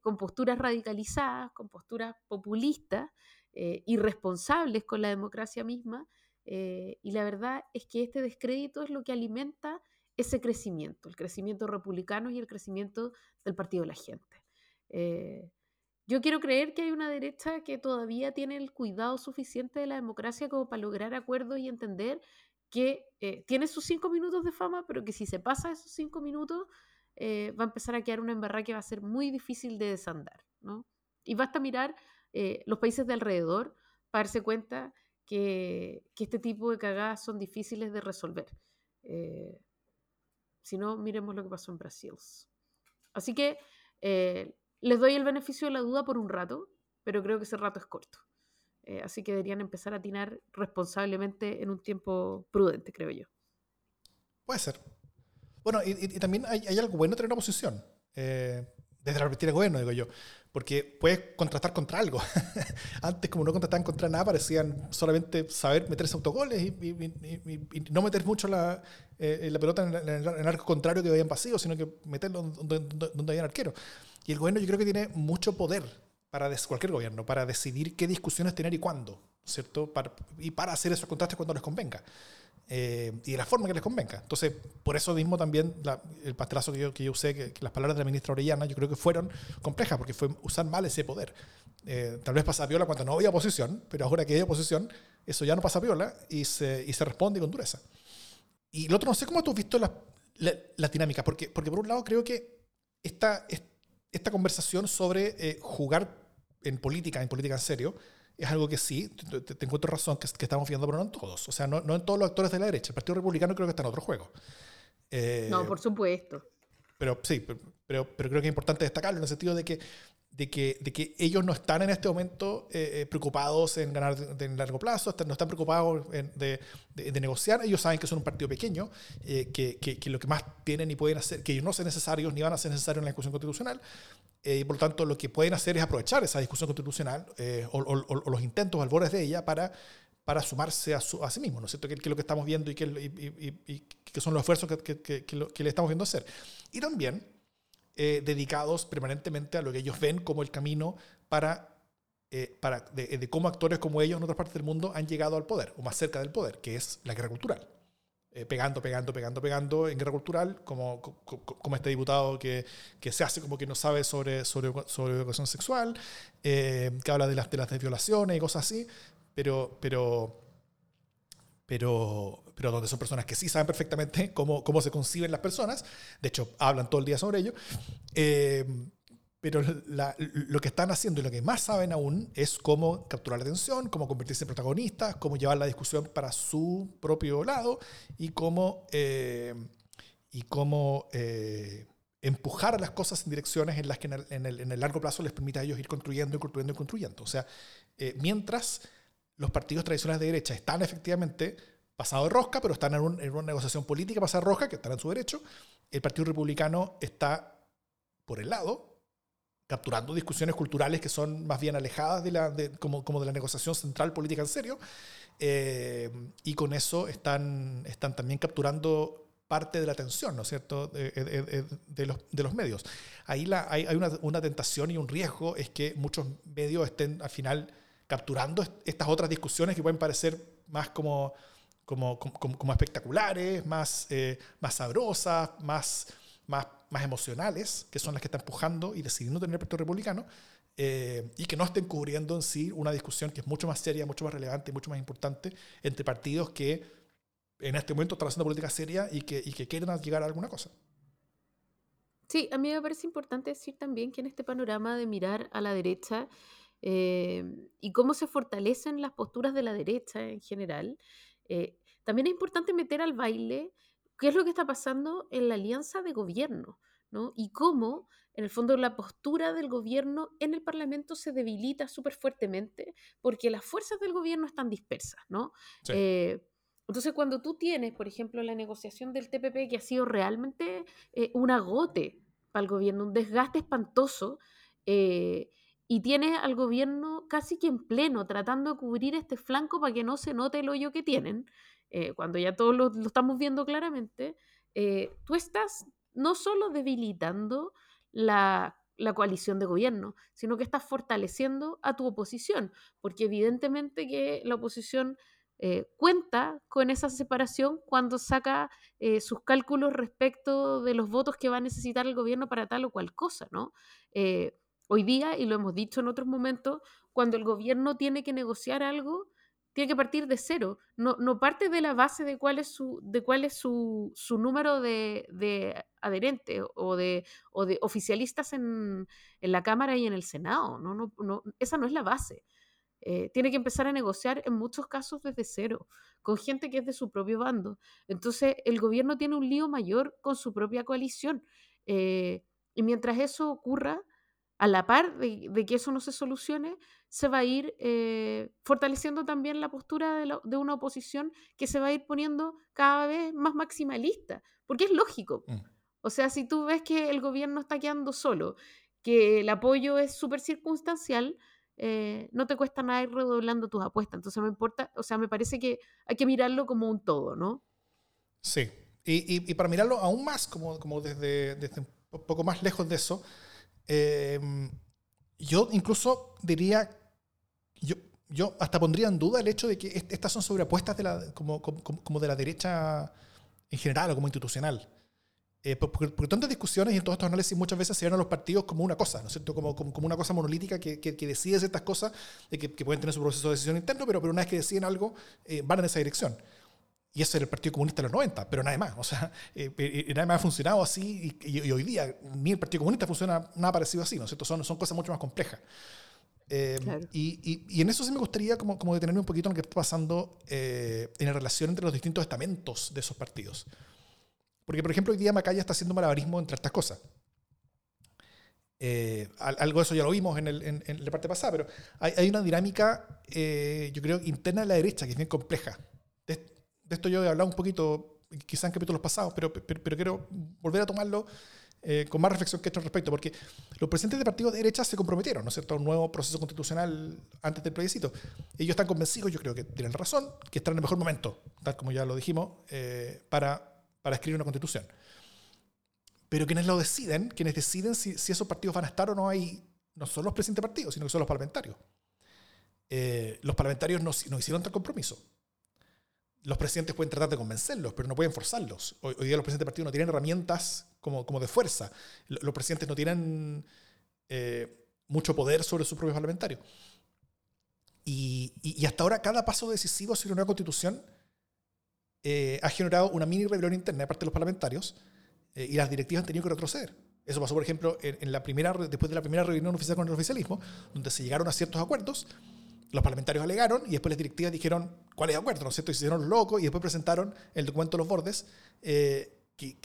con posturas radicalizadas, con posturas populistas, eh, irresponsables con la democracia misma. Eh, y la verdad es que este descrédito es lo que alimenta ese crecimiento, el crecimiento republicano y el crecimiento del Partido de la Gente. Eh, yo quiero creer que hay una derecha que todavía tiene el cuidado suficiente de la democracia como para lograr acuerdos y entender que tiene sus cinco minutos de fama, pero que si se pasa esos cinco minutos va a empezar a quedar una embarrada que va a ser muy difícil de desandar. ¿no? Y basta mirar eh, los países de alrededor para darse cuenta que, este tipo de cagadas son difíciles de resolver. Eh, si no, miremos lo que pasó en Brasil. Así que eh, les doy el beneficio de la duda por un rato, pero creo que ese rato es corto. Así que deberían empezar a atinar responsablemente en un tiempo prudente, creo yo. Puede ser. Bueno, y, también hay, algo bueno tener una posición. desde la perspectiva del gobierno, digo yo. porque puedes contratar contra algo. Antes, como no contrataban contra nada, parecían solamente saber meterse autogoles y, no meter mucho la, eh, la pelota en, el arco contrario que vayan pasivos, sino que meterlo donde, donde, un arquero. Y el gobierno yo creo que tiene mucho poder, para cualquier gobierno, para decidir qué discusiones tener y cuándo, ¿cierto? y para hacer esos contrastes cuando les convenga. Eh, y de la forma que les convenga. Entonces, por eso mismo también el pastelazo que yo, que yo usé, que, las palabras de la ministra Orellana, yo creo que fueron complejas, porque fue usar mal ese poder. Eh, tal vez pasa viola cuando no había oposición, pero ahora que hay oposición, eso ya no pasa viola y se, y se responde con dureza. Y lo otro, no sé cómo tú has visto las la, dinámicas, porque, porque por un lado creo que esta, esta conversación sobre eh, jugar en política, en política en serio, es algo que sí, te, encuentro razón, que, estamos viendo, pero no en todos. O sea, no, no, en todos los actores de la derecha. El Partido Republicano creo que está en otro juego. Eh, no, por supuesto. Pero sí, pero, pero, creo que es importante destacarlo en el sentido de que de que, de que ellos no están en este momento eh, eh, preocupados en ganar en largo plazo, no están preocupados de, de, negociar. Ellos saben que son un partido pequeño, que, que, que, lo que más tienen y pueden hacer, que ellos no son necesarios ni van a ser necesarios en la discusión constitucional, eh, y por lo tanto, lo que pueden hacer es aprovechar esa discusión constitucional eh, o, los intentos albores de ella para, para sumarse a, su, a sí mismo, ¿no es cierto? Que, es lo que estamos viendo y que, que son los esfuerzos que, que, le estamos viendo hacer. Y también eh, dedicados permanentemente a lo que ellos ven como el camino para, para de, cómo actores como ellos en otras partes del mundo han llegado al poder, o más cerca del poder, que es la guerra cultural. Eh, pegando, pegando, pegando, pegando en guerra cultural, como, como, este diputado que, que, se hace como que no sabe sobre, sobre, sobre educación sexual, eh, que habla de las, de las violaciones y cosas así, pero, pero, pero, pero donde son personas que sí saben perfectamente cómo, cómo se conciben las personas, de hecho hablan todo el día sobre ello, eh, pero lo que están haciendo y lo que más saben aún es cómo capturar la atención, cómo convertirse en protagonistas, cómo llevar la discusión para su propio lado y cómo, eh, y cómo eh, empujar las cosas en direcciones en las que en el, largo plazo les permita a ellos ir construyendo y construyendo y construyendo. O sea, eh, mientras los partidos tradicionales de derecha están efectivamente pasados de rosca, pero están en, una negociación política pasada de rosca, que están en su derecho, el Partido Republicano está por el lado, capturando discusiones culturales que son más bien alejadas de la, como, como, de la negociación central política en serio, eh, y con eso están, están también capturando parte de la atención, ¿no es cierto?, de, de, los, de los, medios. Ahí la, hay, hay una, una, tentación y un riesgo, es que muchos medios estén al final capturando estas otras discusiones que pueden parecer más como, como, como, como espectaculares, más, eh, más sabrosas, más más, más emocionales, que son las que están empujando y decidiendo tener el Partido Republicano, eh, y que no estén cubriendo en sí una discusión que es mucho más seria, mucho más relevante y mucho más importante entre partidos que en este momento están haciendo política seria y que, y que quieren llegar a alguna cosa. Sí, a mí me parece importante decir también que en este panorama de mirar a la derecha eh, y cómo se fortalecen las posturas de la derecha en general, eh, también es importante meter al baile qué es lo que está pasando en la alianza de gobierno, ¿no? Y cómo, en el fondo, la postura del gobierno en el Parlamento se debilita súper fuertemente porque las fuerzas del gobierno están dispersas, ¿no? Eh, entonces, cuando tú tienes, por ejemplo, la negociación del TPP que ha sido realmente eh, un agote para el gobierno, un desgaste espantoso, eh, y tienes al gobierno casi que en pleno tratando de cubrir este flanco para que no se note el hoyo que tienen, eh, cuando ya todos lo, estamos viendo claramente, eh, tú estás no solo debilitando la, coalición de gobierno, sino que estás fortaleciendo a tu oposición, porque evidentemente que la oposición eh, cuenta con esa separación cuando saca sus cálculos respecto de los votos que va a necesitar el gobierno para tal o cual cosa, ¿no? Hoy día, y lo hemos dicho en otros momentos, cuando el gobierno tiene que negociar algo, tiene que partir de cero. No, no parte de la base de cuál es su, de cuál es su, su número de, de adherentes o de, o de oficialistas en, en, la Cámara y en el Senado. No, no, no, esa no es la base. Eh, tiene que empezar a negociar en muchos casos desde cero, con gente que es de su propio bando. Entonces, el gobierno tiene un lío mayor con su propia coalición. Eh, y mientras eso ocurra, a la par de, que eso no se solucione, se va a ir eh, fortaleciendo también la postura de, una oposición que se va a ir poniendo cada vez más maximalista, porque es lógico. Mm. O sea, si tú ves que el gobierno está quedando solo, que el apoyo es súper circunstancial, eh, no te cuesta nada ir redoblando tus apuestas. Entonces me importa, o sea, me parece que hay que mirarlo como un todo, ¿no? Sí. Y, y, para mirarlo aún más, como, como desde, desde, un poco más lejos de eso, em, yo incluso diría, yo, yo hasta pondría en duda el hecho de que estas son sobreapuestas de la, como, como, como de la derecha en general o como institucional. Eh, porque, tantas discusiones y en todos estos análisis muchas veces se ven a los partidos como una cosa, ¿no es cierto? Como, como, una cosa monolítica que, que, decide ciertas cosas, que, que, pueden tener su proceso de decisión interno, pero, pero una vez que deciden algo, eh, van en esa dirección. Y eso era el Partido Comunista de los 90, pero nada más. O sea, eh, nada más ha funcionado así y, hoy día ni el Partido Comunista funciona nada parecido así, ¿no es cierto? Son, son cosas mucho más complejas. y, y, en eso sí me gustaría como, como detenerme un poquito en lo que está pasando en la relación entre los distintos estamentos de esos partidos. Porque, por ejemplo, hoy día Macaya está haciendo malabarismo entre estas cosas. Eh, algo de eso ya lo vimos en, el, en, la parte pasada, pero hay, hay una dinámica, eh, yo creo, interna de la derecha que es bien compleja. De, esto yo he hablado un poquito, quizás en capítulos pasados, pero, pero, quiero volver a tomarlo eh, con más reflexión que esto al respecto, porque los presidentes de partidos de derecha se comprometieron, ¿no es cierto?, a un nuevo proceso constitucional antes del plebiscito. Ellos están convencidos, yo creo que tienen razón, que están en el mejor momento, tal como ya lo dijimos, para para escribir una constitución. Pero quienes lo deciden, quienes deciden si, esos partidos van a estar o no ahí, no son los presidentes de partidos, sino que son los parlamentarios. Eh, los parlamentarios no, no, hicieron tal compromiso. Los presidentes pueden tratar de convencerlos, pero no pueden forzarlos. Hoy, día los presidentes de partidos no tienen herramientas como, como de fuerza. Los presidentes no tienen eh, mucho poder sobre sus propios parlamentarios. Y, hasta ahora cada paso decisivo sobre una constitución eh, ha generado una mini rebelión interna de parte de los parlamentarios eh, y las directivas han tenido que retroceder. Eso pasó, por ejemplo, en, la primera, después de la primera reunión oficial con el oficialismo, donde se llegaron a ciertos acuerdos, los parlamentarios alegaron y después las directivas dijeron cuál es el acuerdo, ¿no es cierto? Y se hicieron locos y después presentaron el documento de los bordes, eh, que,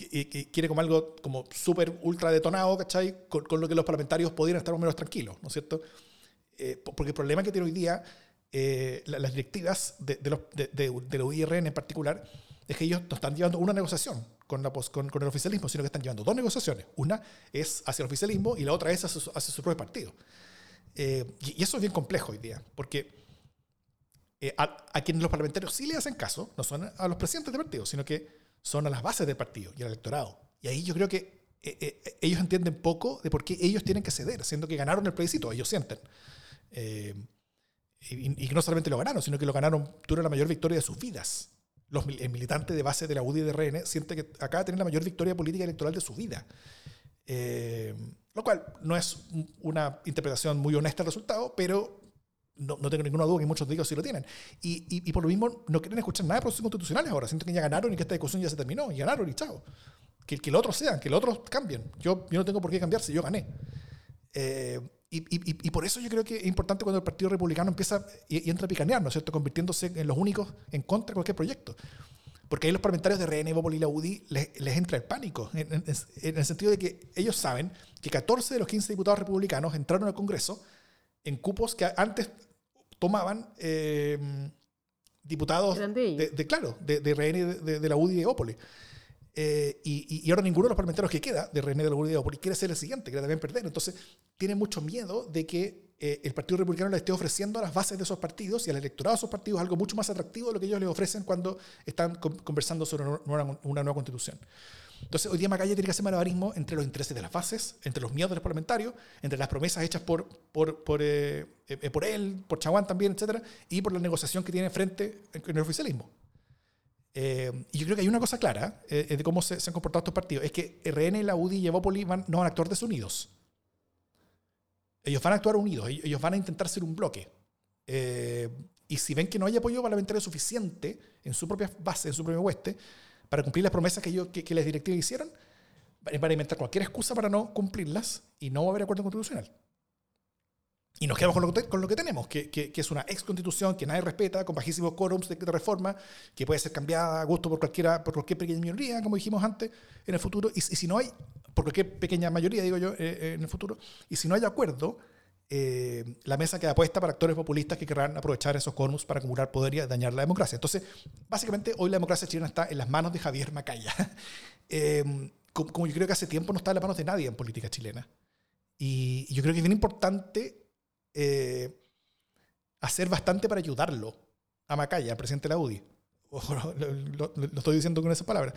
quiere como algo como súper ultra detonado, ¿cachai? Con, con, lo que los parlamentarios podrían estar más o menos tranquilos, ¿no es cierto? porque el problema que tiene hoy día eh, las directivas de, de, los, de, de, UIRN en particular es que ellos no están llevando una negociación con, la, con, con, el oficialismo, sino que están llevando dos negociaciones. Una es hacia el oficialismo y la otra es hacia su, hacia su propio partido. Eh, y, eso es bien complejo hoy día, porque eh, a, quienes los parlamentarios sí le hacen caso, no son a los presidentes de partido, sino que son a las bases del partido y al electorado. Y ahí yo creo que ellos entienden poco de por qué ellos tienen que ceder, siendo que ganaron el plebiscito, ellos sienten. Eh, y, no solamente lo ganaron, sino que lo ganaron, tuvieron la mayor victoria de sus vidas. Los, el militante de base de la UDI y de RN siente que acaba de tener la mayor victoria política y electoral de su vida. Eh, lo cual no es una interpretación muy honesta del resultado, pero no, no, tengo ninguna duda que muchos de ellos sí lo tienen. Y, y, por lo mismo no quieren escuchar nada de procesos constitucionales ahora. Sienten que ya ganaron y que esta discusión ya se terminó. Y ganaron y chao. Que, que los otros sean, que los otros cambien. Yo, yo no tengo por qué cambiar si yo gané. Eh, y, y, y, por eso yo creo que es importante cuando el Partido Republicano empieza y, entra a picanear, ¿no es cierto?, convirtiéndose en los únicos en contra de cualquier proyecto. Porque ahí los parlamentarios de RN, Bópoli y la UDI les, les, entra el pánico, en, el sentido de que ellos saben que 14 de los 15 diputados republicanos entraron al Congreso en cupos que antes tomaban eh, diputados de, de, claro, de, de RN, de, de, la UDI y de Bópoli. Eh, y, ahora ninguno de los parlamentarios que queda de René de la porque quiere ser el siguiente, quiere también perder. Entonces, tiene mucho miedo de que eh, el Partido Republicano le esté ofreciendo a las bases de esos partidos y al electorado de esos partidos algo mucho más atractivo de lo que ellos les ofrecen cuando están conversando sobre una, nueva constitución. Entonces, hoy día Macaya tiene que hacer malabarismo entre los intereses de las bases, entre los miedos de los parlamentarios, entre las promesas hechas por, eh, por él, por Chaguán también, etcétera, y por la negociación que tiene frente en el oficialismo. Eh, y yo creo que hay una cosa clara eh, de cómo se, han comportado estos partidos, es que RN, la UDI y Evópoli van, no van a actuar desunidos. Ellos van a actuar unidos, ellos van a intentar ser un bloque. Eh, y si ven que no hay apoyo parlamentario suficiente en su propia base, en su propio hueste, para cumplir las promesas que, ellos, que, las directivas hicieron, van a inventar cualquier excusa para no cumplirlas y no va a haber acuerdo constitucional. Y nos quedamos con lo que, con lo que tenemos, que, que, es una ex constitución que nadie respeta, con bajísimos quórums de, reforma, que puede ser cambiada a gusto por, cualquiera, por cualquier pequeña mayoría, como dijimos antes, en el futuro. Y, si no hay, por cualquier pequeña mayoría, digo yo, eh, eh, en el futuro, y si no hay acuerdo, eh, la mesa queda puesta para actores populistas que querrán aprovechar esos quórums para acumular poder y dañar la democracia. Entonces, básicamente, hoy la democracia chilena está en las manos de Javier Macaya. como, como yo creo que hace tiempo no está en las manos de nadie en política chilena. Y, yo creo que es bien importante eh, hacer bastante para ayudarlo a Macaya, presidente de la UDI. lo, estoy diciendo con esa palabra.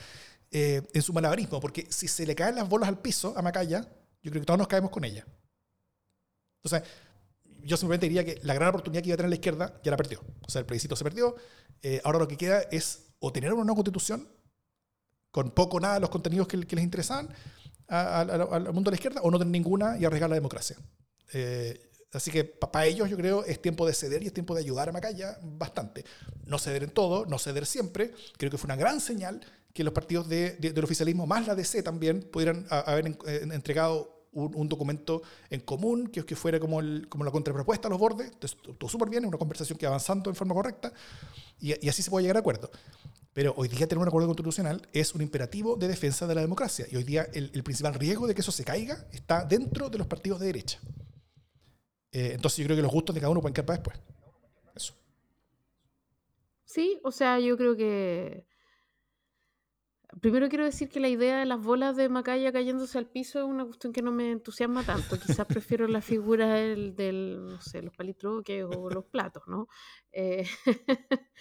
Eh, en su malabarismo, porque si se le caen las bolas al piso a Macaya, yo creo que todos nos caemos con ella. Entonces, yo simplemente diría que la gran oportunidad que iba a tener la izquierda ya la perdió. O sea, el plebiscito se perdió. Eh, ahora lo que queda es o tener una nueva constitución con poco o nada los contenidos que, les interesaban al mundo de la izquierda, o no tener ninguna y arriesgar la democracia. Así que para ellos yo creo es tiempo de ceder y es tiempo de ayudar a Macaya bastante. No ceder en todo, no ceder siempre. Creo que fue una gran señal que los partidos de, del oficialismo, más la DC también, pudieran haber entregado un, documento en común, que, que fuera como, la contrapropuesta a los bordes. Entonces, todo súper bien, una conversación que avanzando en forma correcta y, así se puede llegar a acuerdo. Pero hoy día tener un acuerdo constitucional es un imperativo de defensa de la democracia. Y hoy día el principal riesgo de que eso se caiga está dentro de los partidos de derecha. Eh, entonces yo creo que los gustos de cada uno pueden quedar para después. Eso. Sí, o sea, yo creo que... Primero quiero decir que la idea de las bolas de Macaya cayéndose al piso es una cuestión que no me entusiasma tanto. Quizás prefiero la figura del, del no sé, los palitroques o los platos, ¿no? Eh,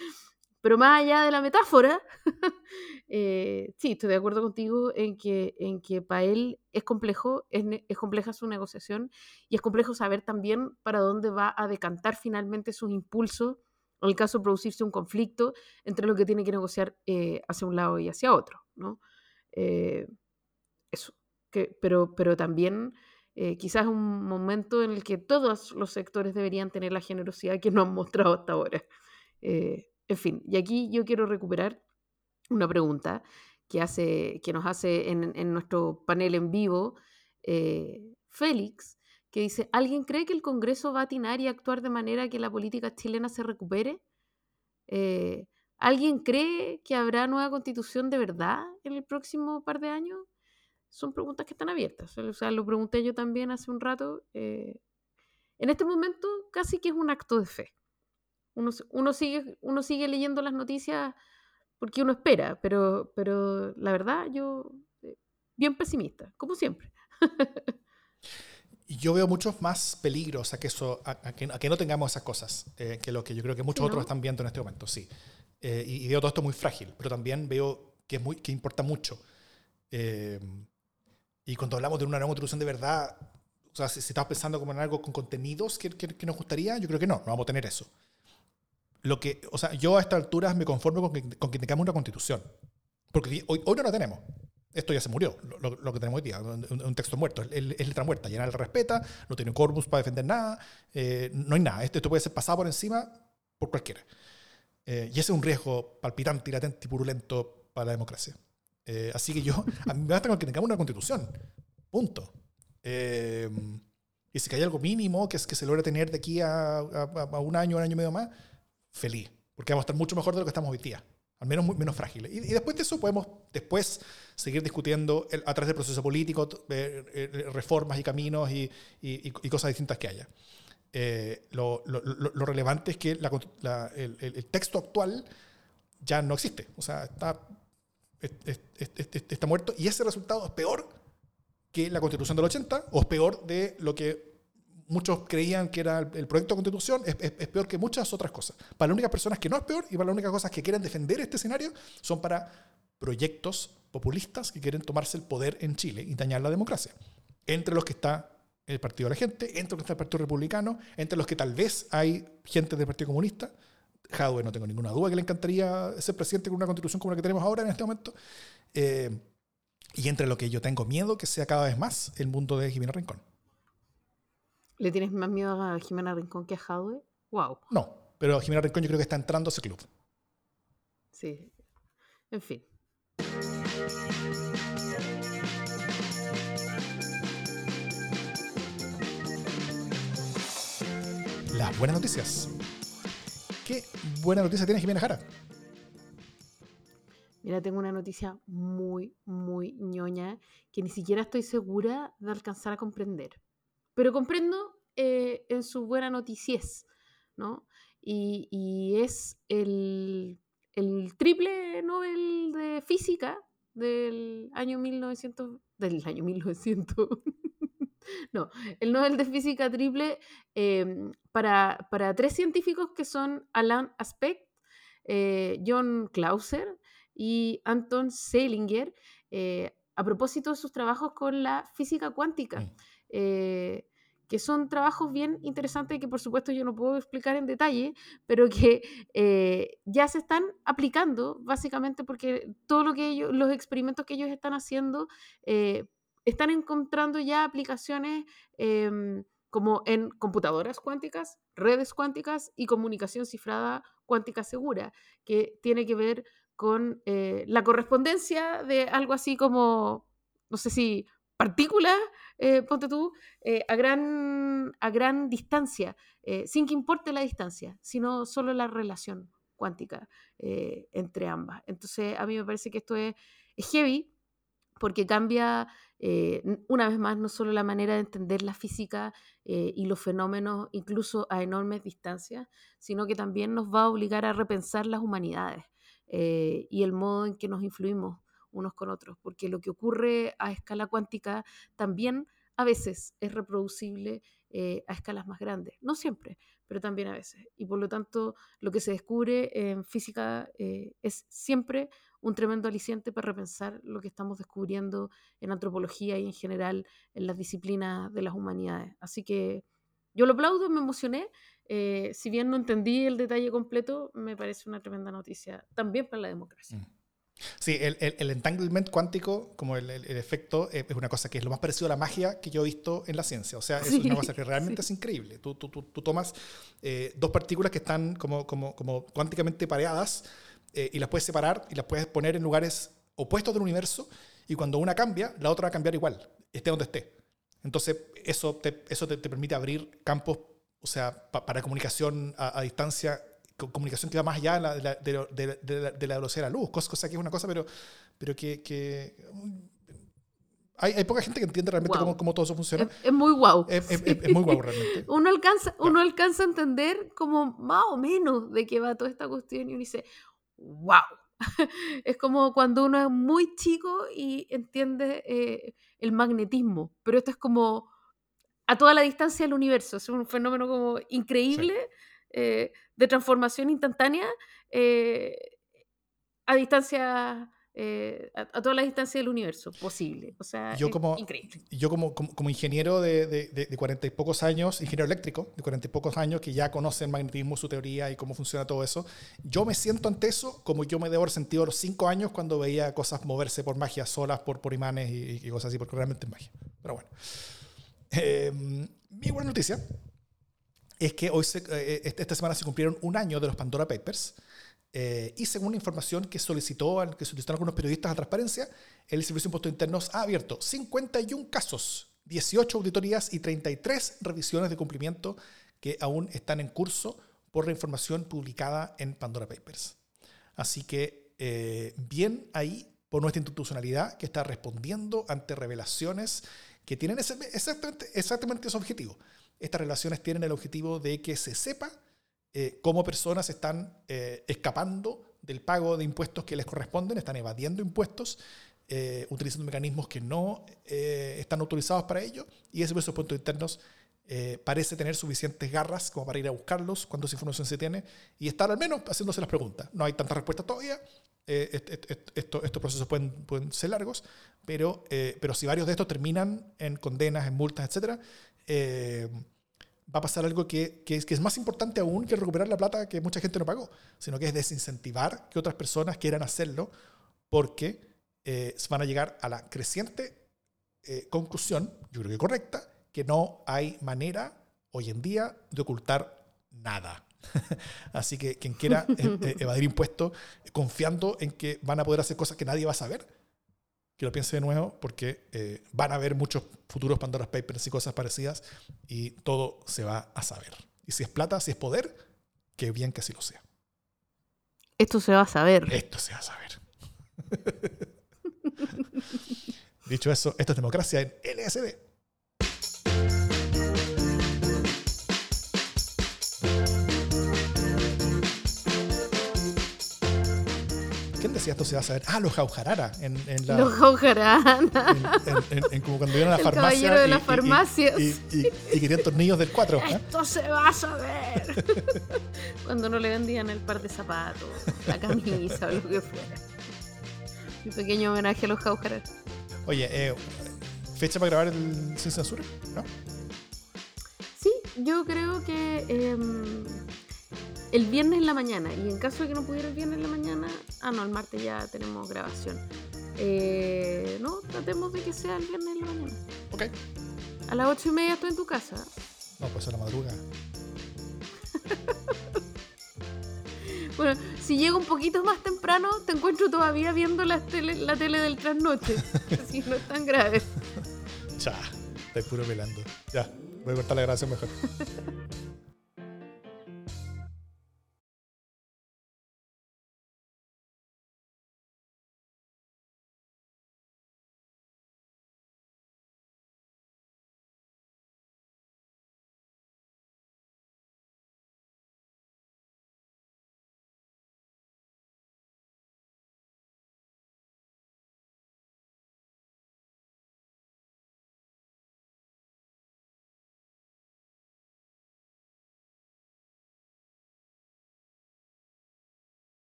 Pero más allá de la metáfora, eh, sí, estoy de acuerdo contigo en que, en que para él es complejo, es, es, compleja su negociación y es complejo saber también para dónde va a decantar finalmente sus impulsos en el caso de producirse un conflicto entre lo que tiene que negociar eh, hacia un lado y hacia otro. ¿no? Eh, eso, pero, pero también quizás un momento en el que todos los sectores deberían tener la generosidad que nos han mostrado hasta ahora. En fin, y aquí yo quiero recuperar una pregunta que, hace, que nos hace en, nuestro panel en vivo eh, Félix, que dice, ¿alguien cree que el Congreso va a atinar y actuar de manera que la política chilena se recupere? Eh, ¿Alguien cree que habrá nueva constitución de verdad en el próximo par de años? Son preguntas que están abiertas. O sea, lo pregunté yo también hace un rato. Eh, en este momento casi que es un acto de fe. Uno, sigue, uno sigue leyendo las noticias porque uno espera, pero, pero la verdad yo eh, bien pesimista, como siempre. Yo veo muchos más peligros a que, eso, a, que, no tengamos esas cosas, eh, que lo que yo creo que muchos otros están viendo en este momento, sí. Eh, y, veo todo esto muy frágil, pero también veo que, es muy, que importa mucho. y cuando hablamos de una nueva constitución de verdad, o sea, si, estamos pensando como en algo con contenidos que, que, que, nos gustaría, yo creo que no, no vamos a tener eso lo que, o sea, yo a estas alturas me conformo con que, con que tengamos una constitución. Porque hoy, hoy no la tenemos. Esto ya se murió, lo, lo que tenemos hoy día, un, texto muerto, es, letra muerta, ya nadie la respeta, no tiene un corpus para defender nada, eh, no hay nada. Esto, esto, puede ser pasado por encima por cualquiera. Eh, y ese es un riesgo palpitante latente y purulento para la democracia. Eh, así que yo, a mí me basta con que tengamos una constitución. Punto. y si hay algo mínimo que, es, que se logra tener de aquí a, a, a un año, un año y medio más, feliz, porque vamos a estar mucho mejor de lo que estamos hoy día, al menos menos frágiles. Y, después de eso podemos después seguir discutiendo a través del proceso político, eh, eh, reformas y caminos y, cosas distintas que haya. Eh, lo, relevante es que la, el, el, texto actual ya no existe, o sea, está, está muerto y ese resultado es peor que la constitución del 80 o es peor de lo que muchos creían que era el, proyecto de constitución, es, peor que muchas otras cosas. Para las únicas personas que no es peor y para las únicas cosas que quieren defender este escenario son para proyectos populistas que quieren tomarse el poder en Chile y dañar la democracia. Entre los que está el Partido de la Gente, entre los que está el Partido Republicano, entre los que tal vez hay gente del Partido Comunista. Jadwe no tengo ninguna duda que le encantaría ser presidente con una constitución como la que tenemos ahora en este momento. Eh, y entre lo que yo tengo miedo que sea cada vez más el mundo de Jimena Rincón. ¿Le tienes más miedo a Jimena Rincón que a Jadwe? Wow. No, pero Jimena Rincón yo creo que está entrando a ese club. Sí. En fin. Las buenas noticias. ¿Qué buena noticia tiene Jimena Jara? Mira, tengo una noticia muy, muy ñoña que ni siquiera estoy segura de alcanzar a comprender. Pero comprendo eh, en su buena noticias, ¿no? Y, es el, triple Nobel de Física del año 1900, del año 1900, No, el Nobel de Física triple em, para, para tres científicos que son Alan Aspect, eh, John Clauser y Anton Seilinger, eh, a propósito de sus trabajos con la física cuántica. Mm. Que son trabajos bien interesantes que por supuesto yo no puedo explicar en detalle, pero que eh, ya se están aplicando básicamente porque todo lo que ellos, los experimentos que ellos están haciendo, eh, están encontrando ya aplicaciones em, como en computadoras cuánticas, redes cuánticas y comunicación cifrada cuántica segura, que tiene que ver con eh, la correspondencia de algo así como, no sé si partículas, eh, ponte tú, eh, a, gran, a gran distancia, eh, sin que importe la distancia, sino solo la relación cuántica entre ambas. Entonces, a mí me parece que esto es, heavy porque cambia, una vez más, no solo la manera de entender la física y los fenómenos, incluso a enormes distancias, sino que también nos va a obligar a repensar las humanidades y el modo en que nos influimos unos con otros, porque lo que ocurre a escala cuántica también a veces es reproducible eh, a escalas más grandes. No siempre, pero también a veces. Y por lo tanto, lo que se descubre en física eh, es siempre un tremendo aliciente para repensar lo que estamos descubriendo en antropología y en general en las disciplinas de las humanidades. Así que yo lo aplaudo, me emocioné. Eh, si bien no entendí el detalle completo, me parece una tremenda noticia también para la democracia. Mm. Sí, el, el, entanglement cuántico, como el, el, efecto, eh, es una cosa que es lo más parecido a la magia que yo he visto en la ciencia. O sea, es una cosa que realmente es increíble. Tú, tú, tú, tú tomas eh, dos partículas que están como, como, como cuánticamente pareadas eh, y las puedes separar y las puedes poner en lugares opuestos del universo y cuando una cambia, la otra va a cambiar igual, esté donde esté. Entonces, eso te, eso te, permite abrir campos, o sea, para comunicación a, a distancia comunicación que va más allá de la, de la, de de la velocidad de la luz, cosa, que es una cosa, pero, pero que, que hay, hay, poca gente que entiende realmente cómo, cómo, todo eso funciona. Es, muy guau. Es, es, muy guau realmente. uno, alcanza, uno alcanza a entender como más o menos de qué va toda esta cuestión y uno dice, wow. es como cuando uno es muy chico y entiende eh, el magnetismo, pero esto es como a toda la distancia del universo, es un fenómeno como increíble. Eh, de transformación instantánea eh, a distancia, eh, a, toda la distancia del universo posible. O sea, yo como, increíble. Yo como, como, ingeniero de, de, 40 y pocos años, ingeniero eléctrico de 40 y pocos años, que ya conoce el magnetismo, su teoría y cómo funciona todo eso, yo me siento ante eso como yo me debo haber sentido a los 5 años cuando veía cosas moverse por magia solas, por, por imanes y, cosas así, porque realmente es magia. Pero bueno. Eh, mi buena noticia es que hoy eh, eh, esta semana se cumplieron un año de los Pandora Papers. Eh, y según la información que, solicitó, que solicitaron algunos periodistas a transparencia, el Servicio de Impuestos Internos ha abierto 51 casos, 18 auditorías y 33 revisiones de cumplimiento que aún están en curso por la información publicada en Pandora Papers. Así que bien ahí por nuestra institucionalidad que está respondiendo ante revelaciones que tienen exactamente, exactamente ese objetivo estas relaciones tienen el objetivo de que se sepa eh, cómo personas están eh, escapando del pago de impuestos que les corresponden, están evadiendo impuestos, eh, utilizando mecanismos que no están autorizados para ello, y ese puntos internos parece tener suficientes garras como para ir a buscarlos cuando esa información se tiene y estar al menos haciéndose las preguntas. No hay tantas respuestas todavía, estos procesos pueden, pueden, ser largos, pero, pero si varios de estos terminan en condenas, en multas, etcétera, eh, va a pasar algo que, que, es, que, es, más importante aún que recuperar la plata que mucha gente no pagó, sino que es desincentivar que otras personas quieran hacerlo porque eh, van a llegar a la creciente eh, conclusión, yo creo que correcta, que no hay manera hoy en día de ocultar nada. Así que quien quiera evadir impuestos confiando en que van a poder hacer cosas que nadie va a saber, que lo piense de nuevo porque eh, van a haber muchos futuros Pandora's Papers y cosas parecidas y todo se va a saber. Y si es plata, si es poder, qué bien que así lo sea. Esto se va a saber. Esto se va a saber. Dicho eso, esto es democracia en LSD. ¿Quién si esto se va a saber. Ah, los Jaujarara. En, en la, Los Jaujarana. en, como cuando iban a la El farmacia. caballero de y- las y- farmacias. Y, y- y querían tornillos del 4. Esto se va a saber. Cuando no le vendían el par de zapatos, la camisa o lo que fuera. Mi pequeño homenaje a los Jaujarana. Oye, eh, ¿fecha para grabar el Sin Censura? ¿No? Sí, yo creo que em, el viernes en la mañana. Y en caso de que no pudiera el viernes en la mañana, ah, no, el martes ya tenemos grabación. Eh, no, tratemos de que sea el viernes en la mañana. Ok. A las ocho y media estoy en tu casa. No, pues a la madrugada. Bueno, si llego un poquito más temprano, te encuentro todavía viendo la tele, la tele del trasnoche. Así no es tan grave. Cha, estoy puro pelando. Ya, voy a cortar la grabación mejor.